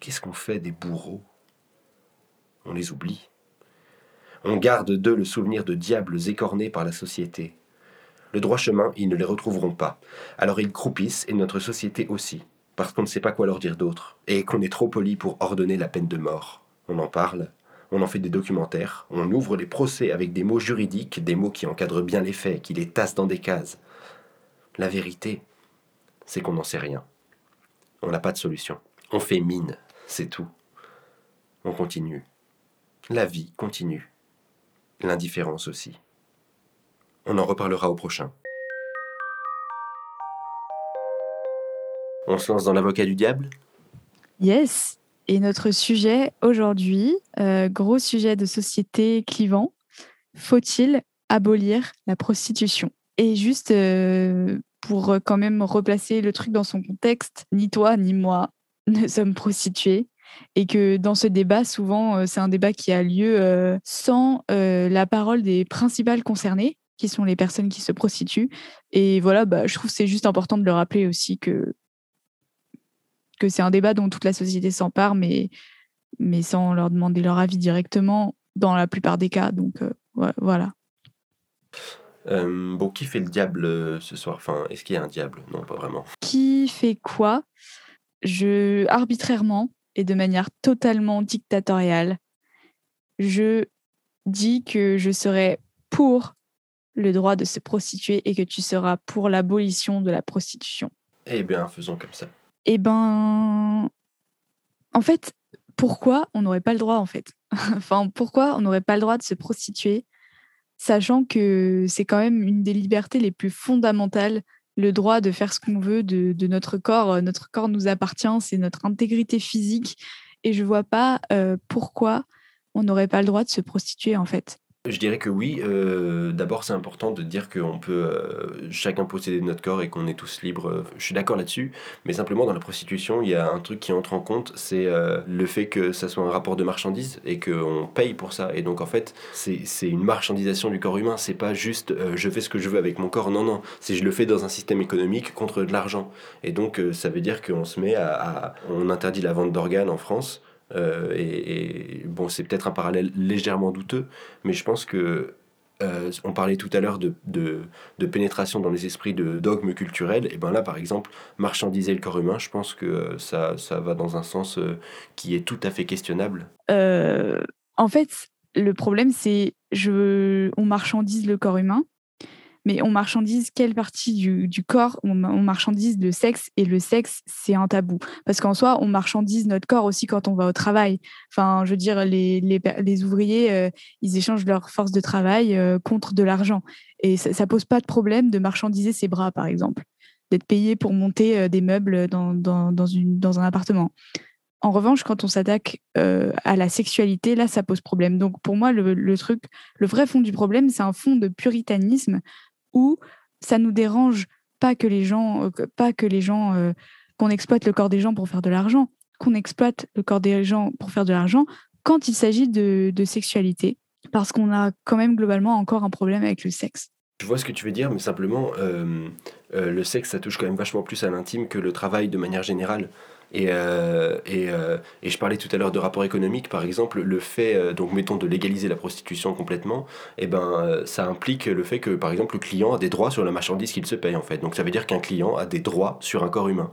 Qu'est-ce qu'on fait des bourreaux? On les oublie. On garde d'eux le souvenir de diables écornés par la société. Le droit chemin, ils ne les retrouveront pas. Alors ils croupissent, et notre société aussi, parce qu'on ne sait pas quoi leur dire d'autre, et qu'on est trop poli pour ordonner la peine de mort. On en parle, on en fait des documentaires, on ouvre les procès avec des mots juridiques, des mots qui encadrent bien les faits, qui les tassent dans des cases. La vérité, c'est qu'on n'en sait rien. On n'a pas de solution. On fait mine, c'est tout. On continue. La vie continue. L'indifférence aussi. On en reparlera au prochain. On se lance dans l'avocat du diable? Yes. Et notre sujet aujourd'hui, euh, gros sujet de société clivant, faut-il abolir la prostitution? Et juste euh, pour quand même replacer le truc dans son contexte, ni toi ni moi ne sommes prostituées et que dans ce débat, souvent, euh, c'est un débat qui a lieu sans la parole des principales concernées, qui sont les personnes qui se prostituent. Et voilà, bah, je trouve que c'est juste important de le rappeler aussi que que c'est un débat dont toute la société s'empare, mais, mais sans leur demander leur avis directement dans la plupart des cas. Donc euh, voilà. Euh, bon, qui fait le diable euh, ce soir? Enfin, est-ce qu'il y a un diable? Non, pas vraiment. Qui fait quoi? Je arbitrairement et de manière totalement dictatoriale, je dis que je serai pour le droit de se prostituer et que tu seras pour l'abolition de la prostitution. Eh bien, faisons comme ça. Eh ben, en fait, pourquoi on n'aurait pas le droit, en fait? Enfin, pourquoi on n'aurait pas le droit de se prostituer, sachant que c'est quand même une des libertés les plus fondamentales, le droit de faire ce qu'on veut de, notre corps. Notre corps nous appartient, c'est notre intégrité physique, et je vois pas euh, pourquoi on n'aurait pas le droit de se prostituer, en fait. Je dirais que oui. Euh, d'abord, c'est important de dire qu'on peut euh, chacun posséder notre corps et qu'on est tous libres. Je suis d'accord là-dessus. Mais simplement, dans la prostitution, il y a un truc qui entre en compte c'est euh, le fait que ça soit un rapport de marchandise et qu'on paye pour ça. Et donc, en fait, c'est une marchandisation du corps humain. C'est pas juste je fais ce que je veux avec mon corps. Non, non. C'est je le fais dans un système économique contre de l'argent. Et donc, ça veut dire qu'on se met à. On interdit la vente d'organes en France. Euh, et, bon, c'est peut-être un parallèle légèrement douteux, mais je pense que euh, on parlait tout à l'heure de, de, pénétration dans les esprits de dogmes culturels. Et ben là, par exemple, marchandiser le corps humain, je pense que ça, ça va dans un sens euh, qui est tout à fait questionnable. en fait, le problème, c'est je, on marchandise le corps humain, mais on marchandise quelle partie du, corps? On, marchandise le sexe et le sexe c'est un tabou. Parce qu'en soi on marchandise notre corps aussi quand on va au travail. Enfin je veux dire les, les, ouvriers euh, ils échangent leur force de travail euh, contre de l'argent. Et ça, ça pose pas de problème de marchandiser ses bras par exemple. D'être payé pour monter euh, des meubles dans, dans, dans, un appartement. En revanche, quand on s'attaque à la sexualité, là, ça pose problème. Donc, pour moi, le truc, le vrai fond du problème, c'est un fond de puritanisme où ça nous dérange pas que les gens, euh, pas que les gens, euh, qu'on exploite le corps des gens pour faire de l'argent, qu'on exploite le corps des gens pour faire de l'argent quand il s'agit de, sexualité, parce qu'on a quand même globalement encore un problème avec le sexe. Je vois ce que tu veux dire, mais simplement, euh, le sexe, ça touche quand même vachement plus à l'intime que le travail de manière générale. Et, euh, et, euh, et, je parlais tout à l'heure de rapport économique, par exemple, le fait, euh, donc mettons, de légaliser la prostitution complètement, et eh ben, ça implique le fait que, par exemple, le client a des droits sur la marchandise qu'il se paye, en fait. Donc ça veut dire qu'un client a des droits sur un corps humain.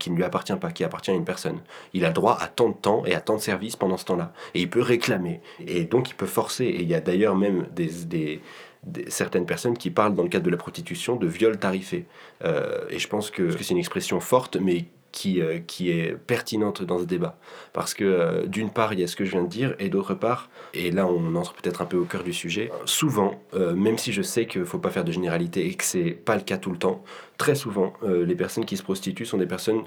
qui ne lui appartient pas, qui appartient à une personne. Il a droit à tant de temps et à tant de services pendant ce temps-là. Et il peut réclamer. Et donc il peut forcer. Et il y a d'ailleurs même des, des, certaines personnes qui parlent dans le cadre de la prostitution de viol tarifé. et je pense que, c'est une expression forte, mais qui, euh, qui est pertinente dans ce débat. Parce que euh, d'une part, il y a ce que je viens de dire, et d'autre part, et là on entre peut-être un peu au cœur du sujet, souvent, euh, même si je sais qu'il ne faut pas faire de généralité et que c'est pas le cas tout le temps, très souvent, les personnes qui se prostituent sont des personnes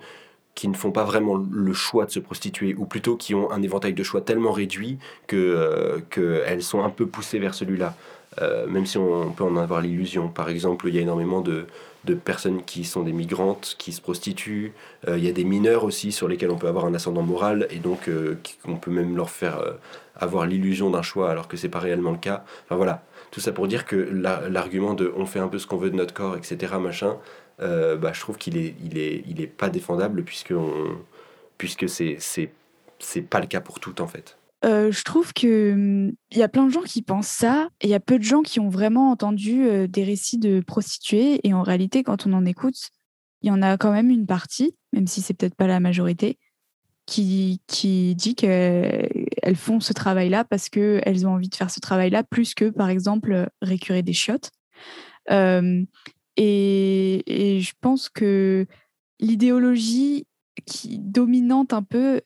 qui ne font pas vraiment le choix de se prostituer, ou plutôt qui ont un éventail de choix tellement réduit que qu'elles sont un peu poussées vers celui-là. Même si on peut en avoir l'illusion. Par exemple, il y a énormément de, de personnes qui sont des migrantes, qui se prostituent. Euh, il y a des mineurs aussi sur lesquels on peut avoir un ascendant moral et donc euh, on peut même leur faire euh, avoir l'illusion d'un choix alors que c'est pas réellement le cas. Enfin voilà, tout ça pour dire que l'argument de on fait un peu ce qu'on veut de notre corps, etc. machin, bah, je trouve qu'il est, il est, il est pas défendable puisque, on, puisque c'est, c'est pas le cas pour tout en fait. Euh, je trouve que hum, il y a plein de gens qui pensent ça, et il y a peu de gens qui ont vraiment entendu euh, des récits de prostituées. Et en réalité, quand on en écoute, il y en a quand même une partie, même si c'est peut-être pas la majorité, qui, qui dit qu'elles font ce travail-là parce qu'elles ont envie de faire ce travail-là, plus que, par exemple, récurer des chiottes. et, et, je pense que l'idéologie qui dominante un peu,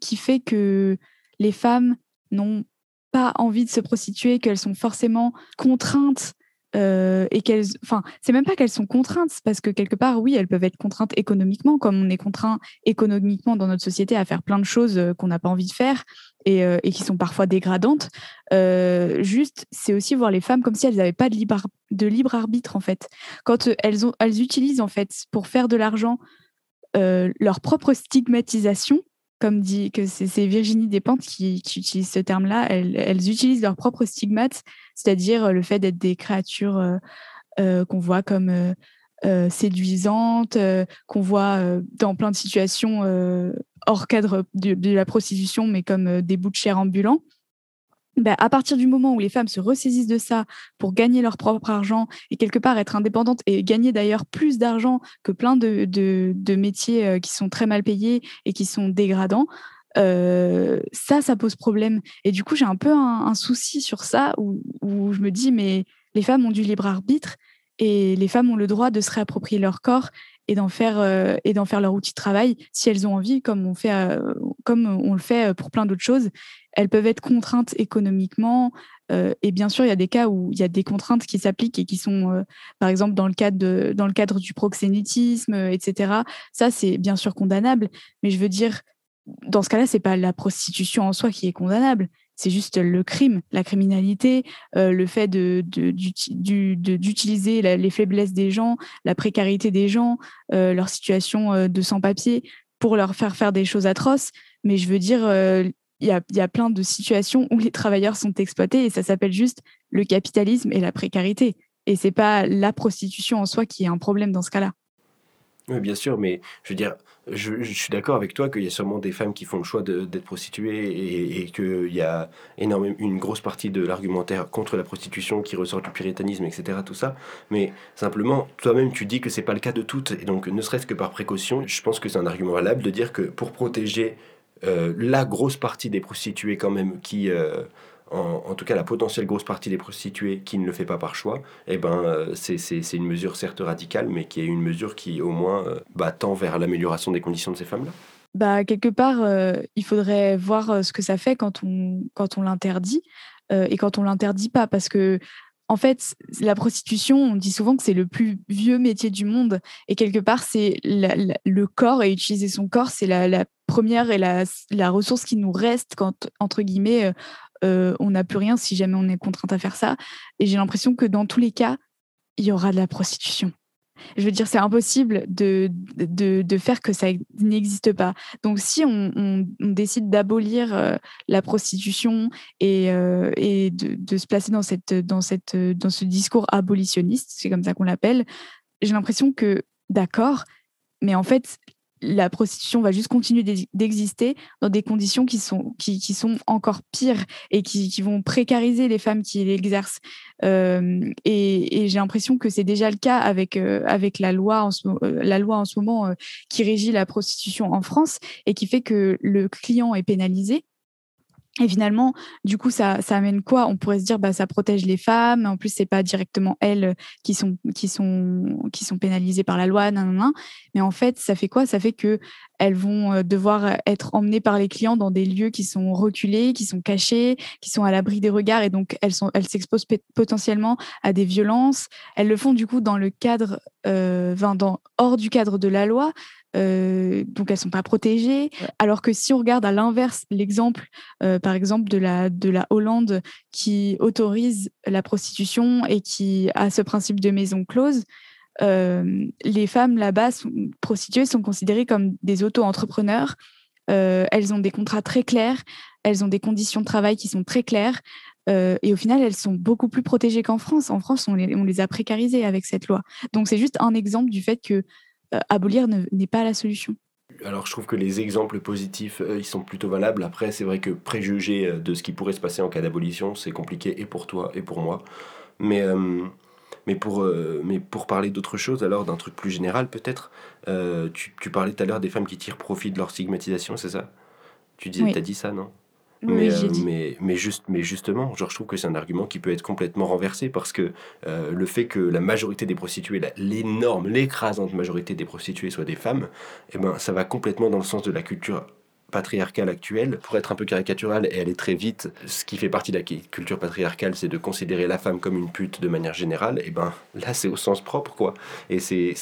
qui fait que les femmes n'ont pas envie de se prostituer, qu'elles sont forcément contraintes euh, et qu'elles, enfin, c'est même pas qu'elles sont contraintes, parce que quelque part, oui, elles peuvent être contraintes économiquement, comme on est contraint économiquement dans notre société à faire plein de choses euh, qu'on n'a pas envie de faire et, euh, qui sont parfois dégradantes. juste, c'est aussi voir les femmes comme si elles n'avaient pas de libre, de libre arbitre en fait. Quand elles, ont, elles utilisent en fait pour faire de l'argent leur propre stigmatisation comme dit que c'est Virginie Despentes qui, utilise ce terme-là, elles, utilisent leur propre stigmate, c'est-à-dire le fait d'être des créatures euh, euh, qu'on voit comme euh, séduisantes, qu'on voit dans plein de situations hors cadre de, la prostitution, mais comme des bouts de chair ambulants. Bah, à partir du moment où les femmes se ressaisissent de ça pour gagner leur propre argent et quelque part être indépendantes et gagner d'ailleurs plus d'argent que plein de, métiers euh, qui sont très mal payés et qui sont dégradants, euh, ça, ça pose problème. Et du coup, j'ai un peu un, souci sur ça où, je me dis, mais les femmes ont du libre arbitre et les femmes ont le droit de se réapproprier leur corps et d'en faire euh, et d'en faire leur outil de travail si elles ont envie, comme on fait comme on le fait pour plein d'autres choses elles peuvent être contraintes économiquement. Euh, et bien sûr, il y a des cas où il y a des contraintes qui s'appliquent et qui sont, euh, par exemple, dans le cadre, de, dans le cadre du proxénétisme, euh, etc. Ça, c'est bien sûr condamnable. Mais je veux dire, dans ce cas-là, c'est pas la prostitution en soi qui est condamnable. C'est juste le crime, la criminalité, le fait d'utiliser les faiblesses des gens, la précarité des gens, leur situation de sans-papier pour leur faire faire des choses atroces. Mais je veux dire, il y a, plein de situations où les travailleurs sont exploités et ça s'appelle juste le capitalisme et la précarité. Et c'est pas la prostitution en soi qui est un problème dans ce cas-là. Oui, bien sûr, mais je veux dire, je, suis d'accord avec toi qu'il y a sûrement des femmes qui font le choix d'être prostituées et, et qu'il y a énormément, une grosse partie de l'argumentaire contre la prostitution qui ressort du puritanisme, etc. Tout ça. Mais simplement, toi-même, tu dis que c'est pas le cas de toutes. Et donc, ne serait-ce que par précaution, je pense que c'est un argument valable de dire que pour protéger euh, la grosse partie des prostituées quand même qui, euh, en, tout cas la potentielle grosse partie des prostituées qui ne le fait pas par choix, eh ben, euh, c'est une mesure certes radicale, mais qui est une mesure qui au moins bah, tend vers l'amélioration des conditions de ces femmes-là. Bah, quelque part, il faudrait voir ce que ça fait quand on, quand on l'interdit et quand on l'interdit pas, parce que en fait, la prostitution, on dit souvent que c'est le plus vieux métier du monde. Et quelque part, c'est le corps et utiliser son corps, c'est la, première et la, ressource qui nous reste quand, entre guillemets, euh, on n'a plus rien si jamais on est contrainte à faire ça. Et j'ai l'impression que dans tous les cas, il y aura de la prostitution. Je veux dire, c'est impossible de, de, faire que ça n'existe pas. Donc, si on, décide d'abolir euh, la prostitution et, euh, et de, se placer dans, cette, dans, cette, dans ce discours abolitionniste, c'est comme ça qu'on l'appelle, j'ai l'impression que, d'accord, mais en fait, la prostitution va juste continuer d'exister dans des conditions qui sont, encore pires et qui, vont précariser les femmes qui l'exercent. Euh, et, j'ai l'impression que c'est déjà le cas avec, euh, avec la, loi en ce, euh, la loi en ce moment qui régit la prostitution en France et qui fait que le client est pénalisé et finalement, du coup, ça, amène quoi? On pourrait se dire, bah, ça protège les femmes. En plus, c'est pas directement elles qui sont, qui sont, qui sont pénalisées par la loi, nan, Mais en fait, ça fait quoi? Ça fait que elles vont euh, devoir être emmenées par les clients dans des lieux qui sont reculés, qui sont cachés, qui sont à l'abri des regards, et donc elles sont, elles s'exposent potentiellement à des violences. Elles le font du coup dans le cadre, euh, dans, hors du cadre de la loi. Euh, donc elles sont pas protégées. Alors que si on regarde à l'inverse l'exemple, euh, par exemple de la de la Hollande qui autorise la prostitution et qui a ce principe de maison close, euh, les femmes là-bas prostituées sont considérées comme des auto-entrepreneurs. elles ont des contrats très clairs, elles ont des conditions de travail qui sont très claires. et au final, elles sont beaucoup plus protégées qu'en France. En France, on les, on les a précarisées avec cette loi. Donc, c'est juste un exemple du fait que abolir n'est pas la solution. Alors je trouve que les exemples positifs, ils sont plutôt valables. Après, c'est vrai que préjuger euh, de ce qui pourrait se passer en cas d'abolition, c'est compliqué et pour toi et pour moi. Mais, euh, mais, pour, mais pour parler d'autre chose, alors d'un truc plus général peut-être, tu, tu, parlais tout à l'heure des femmes qui tirent profit de leur stigmatisation, c'est ça? Tu disais, as dit ça, non? Mais, mais, mais, juste, mais justement, genre, je trouve que c'est un argument qui peut être complètement renversé parce que le fait que la majorité des prostituées, l'énorme, l'écrasante majorité des prostituées soient des femmes, eh ben, ça va complètement dans le sens de la culture patriarcale actuelle, pour être un peu caricatural et aller très vite, ce qui fait partie de la culture patriarcale, c'est de considérer la femme comme une pute de manière générale, et ben là c'est au sens propre quoi. Et c'est,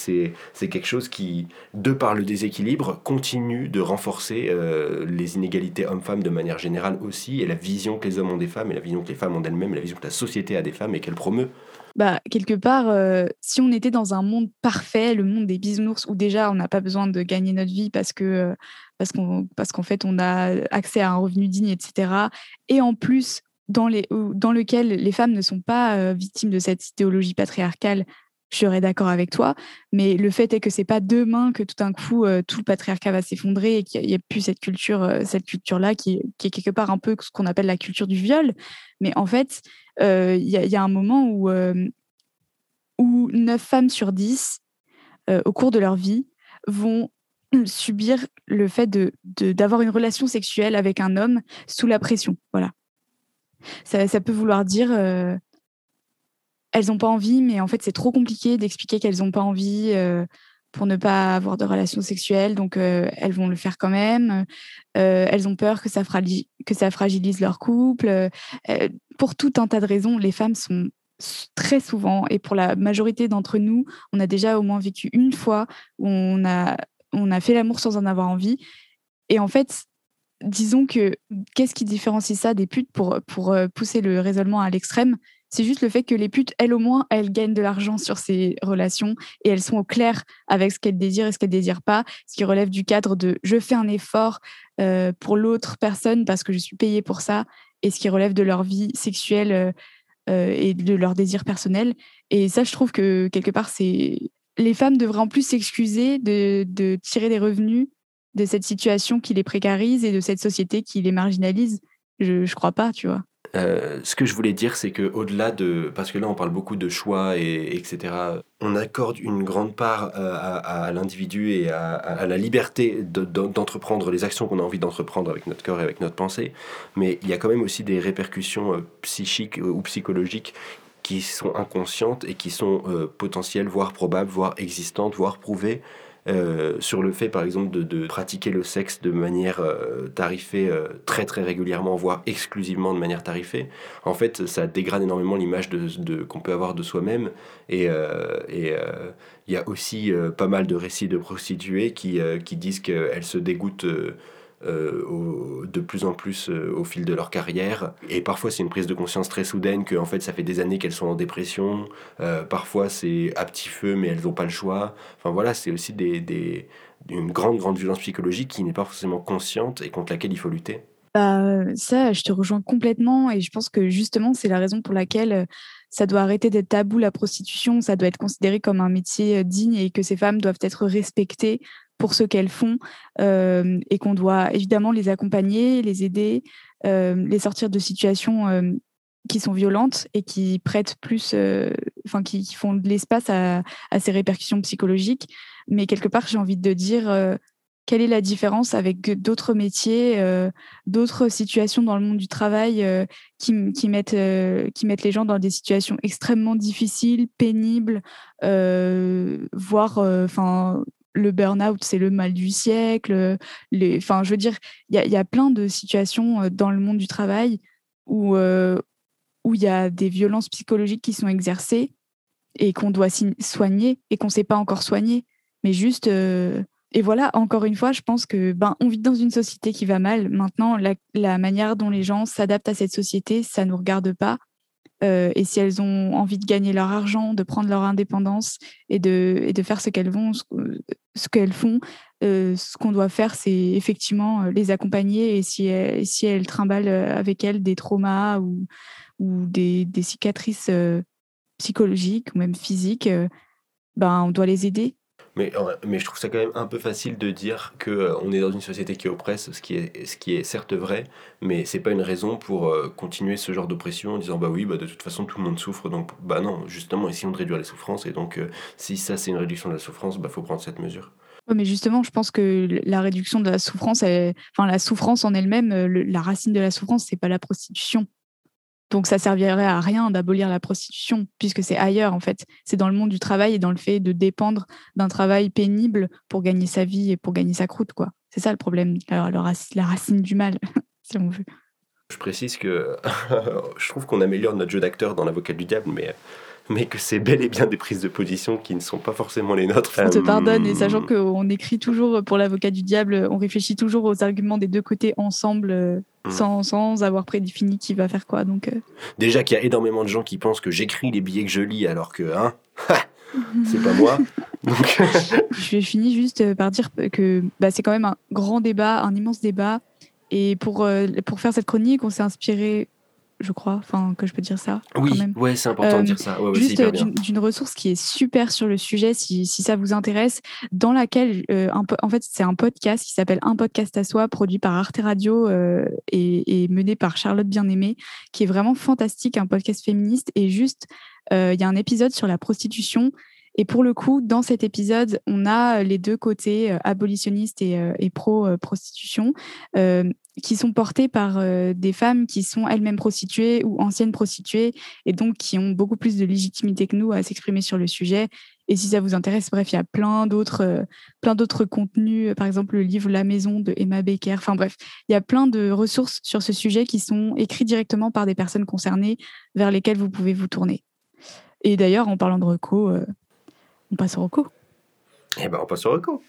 quelque chose qui, de par le déséquilibre, continue de renforcer euh, les inégalités hommes-femmes de manière générale aussi, et la vision que les hommes ont des femmes, et la vision que les femmes ont d'elles-mêmes, la vision que la société a des femmes et qu'elle promeut bah, quelque part, euh, si on était dans un monde parfait, le monde des bisounours, où déjà on n'a pas besoin de gagner notre vie parce que euh, parce qu'en parce qu'en fait on a accès à un revenu digne, etc. Et en plus dans les dans lequel les femmes ne sont pas euh, victimes de cette idéologie patriarcale, je serais d'accord avec toi. Mais le fait est que c'est pas demain que tout d'un coup tout le patriarcat va s'effondrer et qu'il n'y a, plus cette culture cette culture là qui, est quelque part un peu ce qu'on appelle la culture du viol. Mais en fait euh, il y, a un moment où, euh, où 9 femmes sur 10, euh, au cours de leur vie, vont subir le fait de, d'avoir une relation sexuelle avec un homme sous la pression. Voilà. Ça, peut vouloir dire elles n'ont pas envie, mais en fait c'est trop compliqué d'expliquer qu'elles n'ont pas envie pour ne pas avoir de relation sexuelle, donc elles vont le faire quand même. elles ont peur que ça, que ça fragilise leur couple pour tout un tas de raisons, les femmes sont très souvent, et pour la majorité d'entre nous, on a déjà au moins vécu une fois où on a, on a fait l'amour sans en avoir envie. Et en fait, disons que qu'est-ce qui différencie ça des putes pour, pour euh, pousser le raisonnement à l'extrême? C'est juste le fait que les putes, elles au moins, elles gagnent de l'argent sur ces relations et elles sont au clair avec ce qu'elles désirent et ce qu'elles désirent pas, ce qui relève du cadre de je fais un effort euh, pour l'autre personne parce que je suis payée pour ça et ce qui relève de leur vie sexuelle euh, euh, et de leur désir personnel. Et ça, je trouve que quelque part, c'est les femmes devraient en plus s'excuser de, de, tirer des revenus de cette situation qui les précarise et de cette société qui les marginalise. Je ne crois pas, tu vois. Euh, ce que je voulais dire, c'est que au-delà de, parce que là on parle beaucoup de choix et etc. On accorde une grande part euh, à, l'individu et à, la liberté d'entreprendre les actions qu'on a envie d'entreprendre avec notre corps et avec notre pensée, mais il y a quand même aussi des répercussions euh, psychiques ou psychologiques qui sont inconscientes et qui sont potentielles, voire probables, voire existantes, voire prouvées euh, sur le fait, par exemple, de, pratiquer le sexe de manière euh, tarifée euh, très très régulièrement, voire exclusivement de manière tarifée, en fait, ça dégrade énormément l'image de, qu'on peut avoir de soi-même. Et il y a aussi pas mal de récits de prostituées qui, qui disent qu'elles se dégoûtent euh, de plus en plus euh, au fil de leur carrière. Et parfois, c'est une prise de conscience très soudaine que en fait, ça fait des années qu'elles sont en dépression. Euh, parfois, c'est à petit feu, mais elles n'ont pas le choix. Enfin voilà, c'est aussi des, des, une grande, grande violence psychologique qui n'est pas forcément consciente et contre laquelle il faut lutter. Bah, ça, je te rejoins complètement et je pense que justement, c'est la raison pour laquelle ça doit arrêter d'être tabou la prostitution, ça doit être considéré comme un métier digne et que ces femmes doivent être respectées pour ce qu'elles font euh, et qu'on doit évidemment les accompagner, les aider, euh, les sortir de situations euh, qui sont violentes et qui prêtent plus, enfin qui, font de l'espace à, ces répercussions psychologiques. Mais quelque part, j'ai envie de dire quelle est la différence avec d'autres métiers, d'autres situations dans le monde du travail qui, mettent, qui mettent les gens dans des situations extrêmement difficiles, pénibles, voire enfin le burn-out, c'est le mal du siècle. Les, enfin, je veux dire, il y, a, plein de situations euh, dans le monde du travail où euh, où il y a des violences psychologiques qui sont exercées et qu'on doit soigner et qu'on ne sait pas encore soigner. Mais juste, euh, et voilà, encore une fois, je pense que ben, on vit dans une société qui va mal. Maintenant, la manière dont les gens s'adaptent à cette société, ça ne nous regarde pas. Euh, et si elles ont envie de gagner leur argent, de prendre leur indépendance et de, et de faire ce qu'elles vont, ce, qu'elles font, euh, ce qu'on doit faire, c'est effectivement euh, les accompagner. Et si elles, si elles trimballent avec elles des traumas ou, ou des, des cicatrices psychologiques ou même physiques, ben, on doit les aider. Mais, mais je trouve ça quand même un peu facile de dire qu'on euh, est dans une société qui oppresse, ce qui est, ce qui est certes vrai, mais c'est pas une raison pour euh, continuer ce genre d'oppression en disant bah oui, bah de toute façon tout le monde souffre, donc bah non, justement, essayons de réduire les souffrances, et donc euh, si ça c'est une réduction de la souffrance, bah faut prendre cette mesure. mais justement, je pense que la réduction de la souffrance, enfin la souffrance en elle-même, la racine de la souffrance, c'est pas la prostitution. Donc ça servirait à rien d'abolir la prostitution, puisque c'est ailleurs en fait. C'est dans le monde du travail et dans le fait de dépendre d'un travail pénible pour gagner sa vie et pour gagner sa croûte, quoi. C'est ça le problème, Alors, la racine du mal, si on veut. Je précise que je trouve qu'on améliore notre jeu d'acteur dans l'avocat du diable, mais mais que c'est bel et bien des prises de position qui ne sont pas forcément les nôtres. On te pardonne, et sachant qu'on écrit toujours pour l'avocat du diable, on réfléchit toujours aux arguments des deux côtés ensemble, euh, hmm. sans, sans, avoir prédéfini qui va faire quoi. Donc, euh. Déjà qu'il y a énormément de gens qui pensent que j'écris les billets que je lis, alors que, hein, c'est pas moi. Donc... je finis juste par dire que bah, c'est quand même un grand débat, un immense débat. Et pour, euh, pour faire cette chronique, on s'est inspiré je crois, enfin que je peux dire ça. Oui, ouais, c'est important de dire ça. Ouais, juste d'une ressource qui est super sur le sujet, si, si ça vous intéresse, dans laquelle, euh, un, en fait, c'est un podcast qui s'appelle Un podcast à soi, produit par Arte Radio euh, et, et, mené par Charlotte Bien-Aimée, qui est vraiment fantastique, un podcast féministe. Et juste, euh, il y a un épisode sur la prostitution et pour le coup, dans cet épisode, on a les deux côtés abolitionnistes et, et pro-prostitution qui sont portés par euh, des femmes qui sont elles-mêmes prostituées ou anciennes prostituées et donc qui ont beaucoup plus de légitimité que nous à s'exprimer sur le sujet. Et si ça vous intéresse, bref, il y a plein d'autres, euh, plein d'autres contenus, par exemple le livre La Maison de Emma Becker. Enfin bref, il y a plein de ressources sur ce sujet qui sont écrites directement par des personnes concernées vers lesquelles vous pouvez vous tourner. Et d'ailleurs, en parlant de reco, euh, on passe au reco. Eh ben, on passe au reco.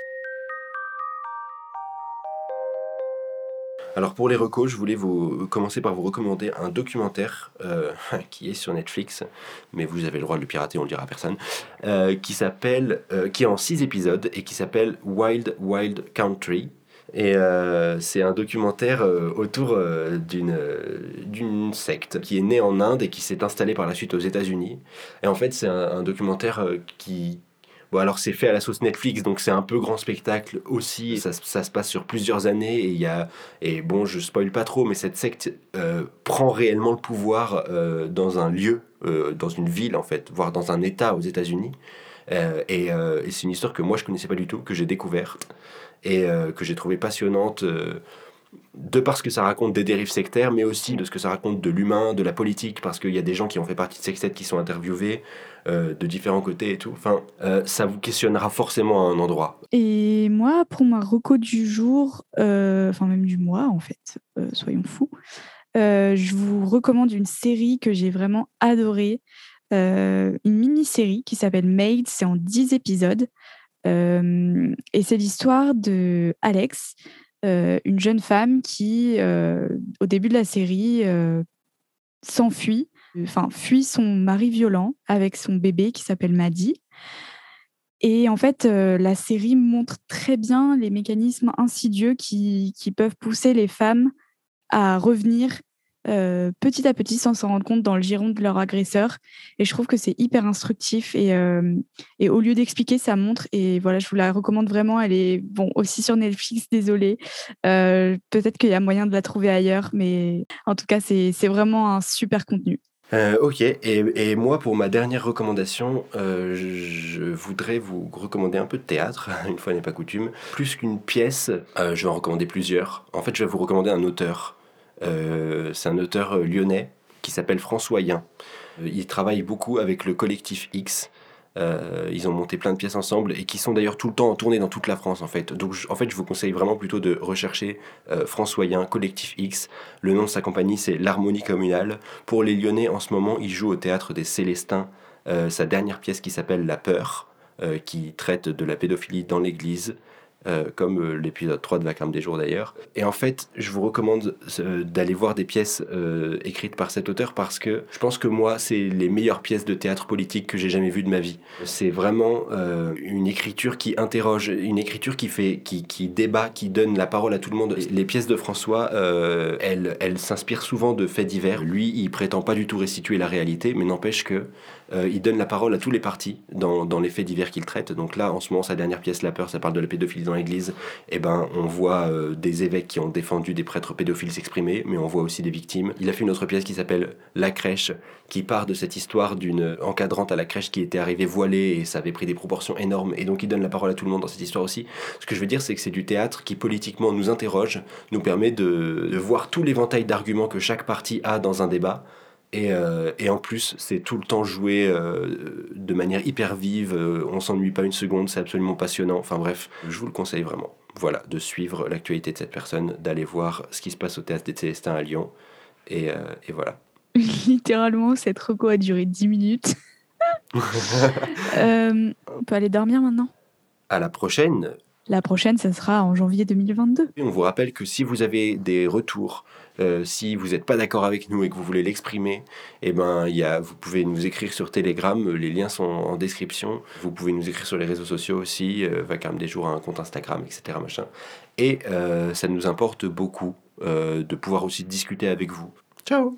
Alors pour les recos, je voulais vous commencer par vous recommander un documentaire euh, qui est sur Netflix, mais vous avez le droit de le pirater, on le dira à personne, euh, qui s'appelle, euh, qui est en six épisodes et qui s'appelle Wild Wild Country. Et c'est un documentaire autour d'une d'une secte qui est née en Inde et qui s'est installée par la suite aux États-Unis. Et en fait, c'est un, documentaire qui Bon, alors c'est fait à la sauce Netflix, donc c'est un peu grand spectacle aussi. Ça, ça, se passe sur plusieurs années et il y a et bon, je spoil pas trop, mais cette secte euh, prend réellement le pouvoir euh, dans un lieu, euh, dans une ville en fait, voire dans un État aux États-Unis. et, c'est une histoire que moi je connaissais pas du tout, que j'ai découverte et que j'ai trouvé passionnante de parce que ça raconte des dérives sectaires, mais aussi de ce que ça raconte de l'humain, de la politique, parce qu'il y a des gens qui ont fait partie de sectes qui sont interviewés euh, de différents côtés et tout. Enfin, euh, ça vous questionnera forcément à un endroit. Et moi, pour ma reco du jour, euh, enfin même du mois en fait, soyons fous, je vous recommande une série que j'ai vraiment adorée, une mini-série qui s'appelle Made, c'est en 10 épisodes. et c'est l'histoire de Alex, euh, une jeune femme qui, euh, au début de la série, euh, s'enfuit, enfin fuit son mari violent avec son bébé qui s'appelle Maddy. Et en fait, la série montre très bien les mécanismes insidieux qui, qui peuvent pousser les femmes à revenir euh, petit à petit sans s'en rendre compte dans le giron de leur agresseur. Et je trouve que c'est hyper instructif. Et, euh, et au lieu d'expliquer, ça montre. Et voilà, je vous la recommande vraiment. Elle est bon aussi sur Netflix, désolée. Euh, peut-être qu'il y a moyen de la trouver ailleurs. Mais en tout cas, c'est vraiment un super contenu. ok, et, et, moi pour ma dernière recommandation, je, voudrais vous recommander un peu de théâtre, une fois n'est pas coutume. Plus qu'une pièce, je vais en recommander plusieurs. En fait, je vais vous recommander un auteur. Euh, c'est un auteur euh, lyonnais qui s'appelle François Yin. Euh, il travaille beaucoup avec le collectif X. ils ont monté plein de pièces ensemble et qui sont d'ailleurs tout le temps en tournée dans toute la France en fait. Donc en fait je vous conseille vraiment plutôt de rechercher François Yin, Collectif X. Le nom de sa compagnie c'est l'Harmonie Communale. Pour les Lyonnais en ce moment il joue au théâtre des Célestins sa dernière pièce qui s'appelle La Peur qui traite de la pédophilie dans l'église. Euh, comme euh, l'épisode 3 de Vacarme des jours d'ailleurs. Et en fait, je vous recommande euh, d'aller voir des pièces écrites par cet auteur parce que je pense que moi, c'est les meilleures pièces de théâtre politique que j'ai jamais vues de ma vie. C'est vraiment une écriture qui interroge, une écriture qui fait, qui, débat, qui donne la parole à tout le monde. Les pièces de François, elles, elles s'inspirent souvent de faits divers. Lui, il prétend pas du tout restituer la réalité, mais n'empêche que Euh, il donne la parole à tous les partis dans, dans les faits divers qu'il traite. Donc là, en ce moment, sa dernière pièce, La peur, ça parle de la pédophilie dans l'Église. Et ben, on voit euh, des évêques qui ont défendu des prêtres pédophiles s'exprimer, mais on voit aussi des victimes. Il a fait une autre pièce qui s'appelle La crèche, qui part de cette histoire d'une encadrante à la crèche qui était arrivée voilée et ça avait pris des proportions énormes. Et donc, il donne la parole à tout le monde dans cette histoire aussi. Ce que je veux dire, c'est que c'est du théâtre qui politiquement nous interroge, nous permet de, de voir tout l'éventail d'arguments que chaque parti a dans un débat et, euh, et, en plus, c'est tout le temps joué euh, de manière hyper vive, euh, on s'ennuie pas une seconde, c'est absolument passionnant. Enfin bref, je vous le conseille vraiment. Voilà, de suivre l'actualité de cette personne, d'aller voir ce qui se passe au Théâtre des Célestins à Lyon. Et, et voilà. Littéralement, cette reco a duré 10 minutes. on peut aller dormir maintenant? À la prochaine la prochaine, ça sera en janvier 2022. On vous rappelle que si vous avez des retours, euh, si vous n'êtes pas d'accord avec nous et que vous voulez l'exprimer, eh ben, y a, vous pouvez nous écrire sur Telegram, les liens sont en description. Vous pouvez nous écrire sur les réseaux sociaux aussi, euh, Vacarme des jours a un compte Instagram, etc. Machin. Et euh, ça nous importe beaucoup euh, de pouvoir aussi discuter avec vous. Ciao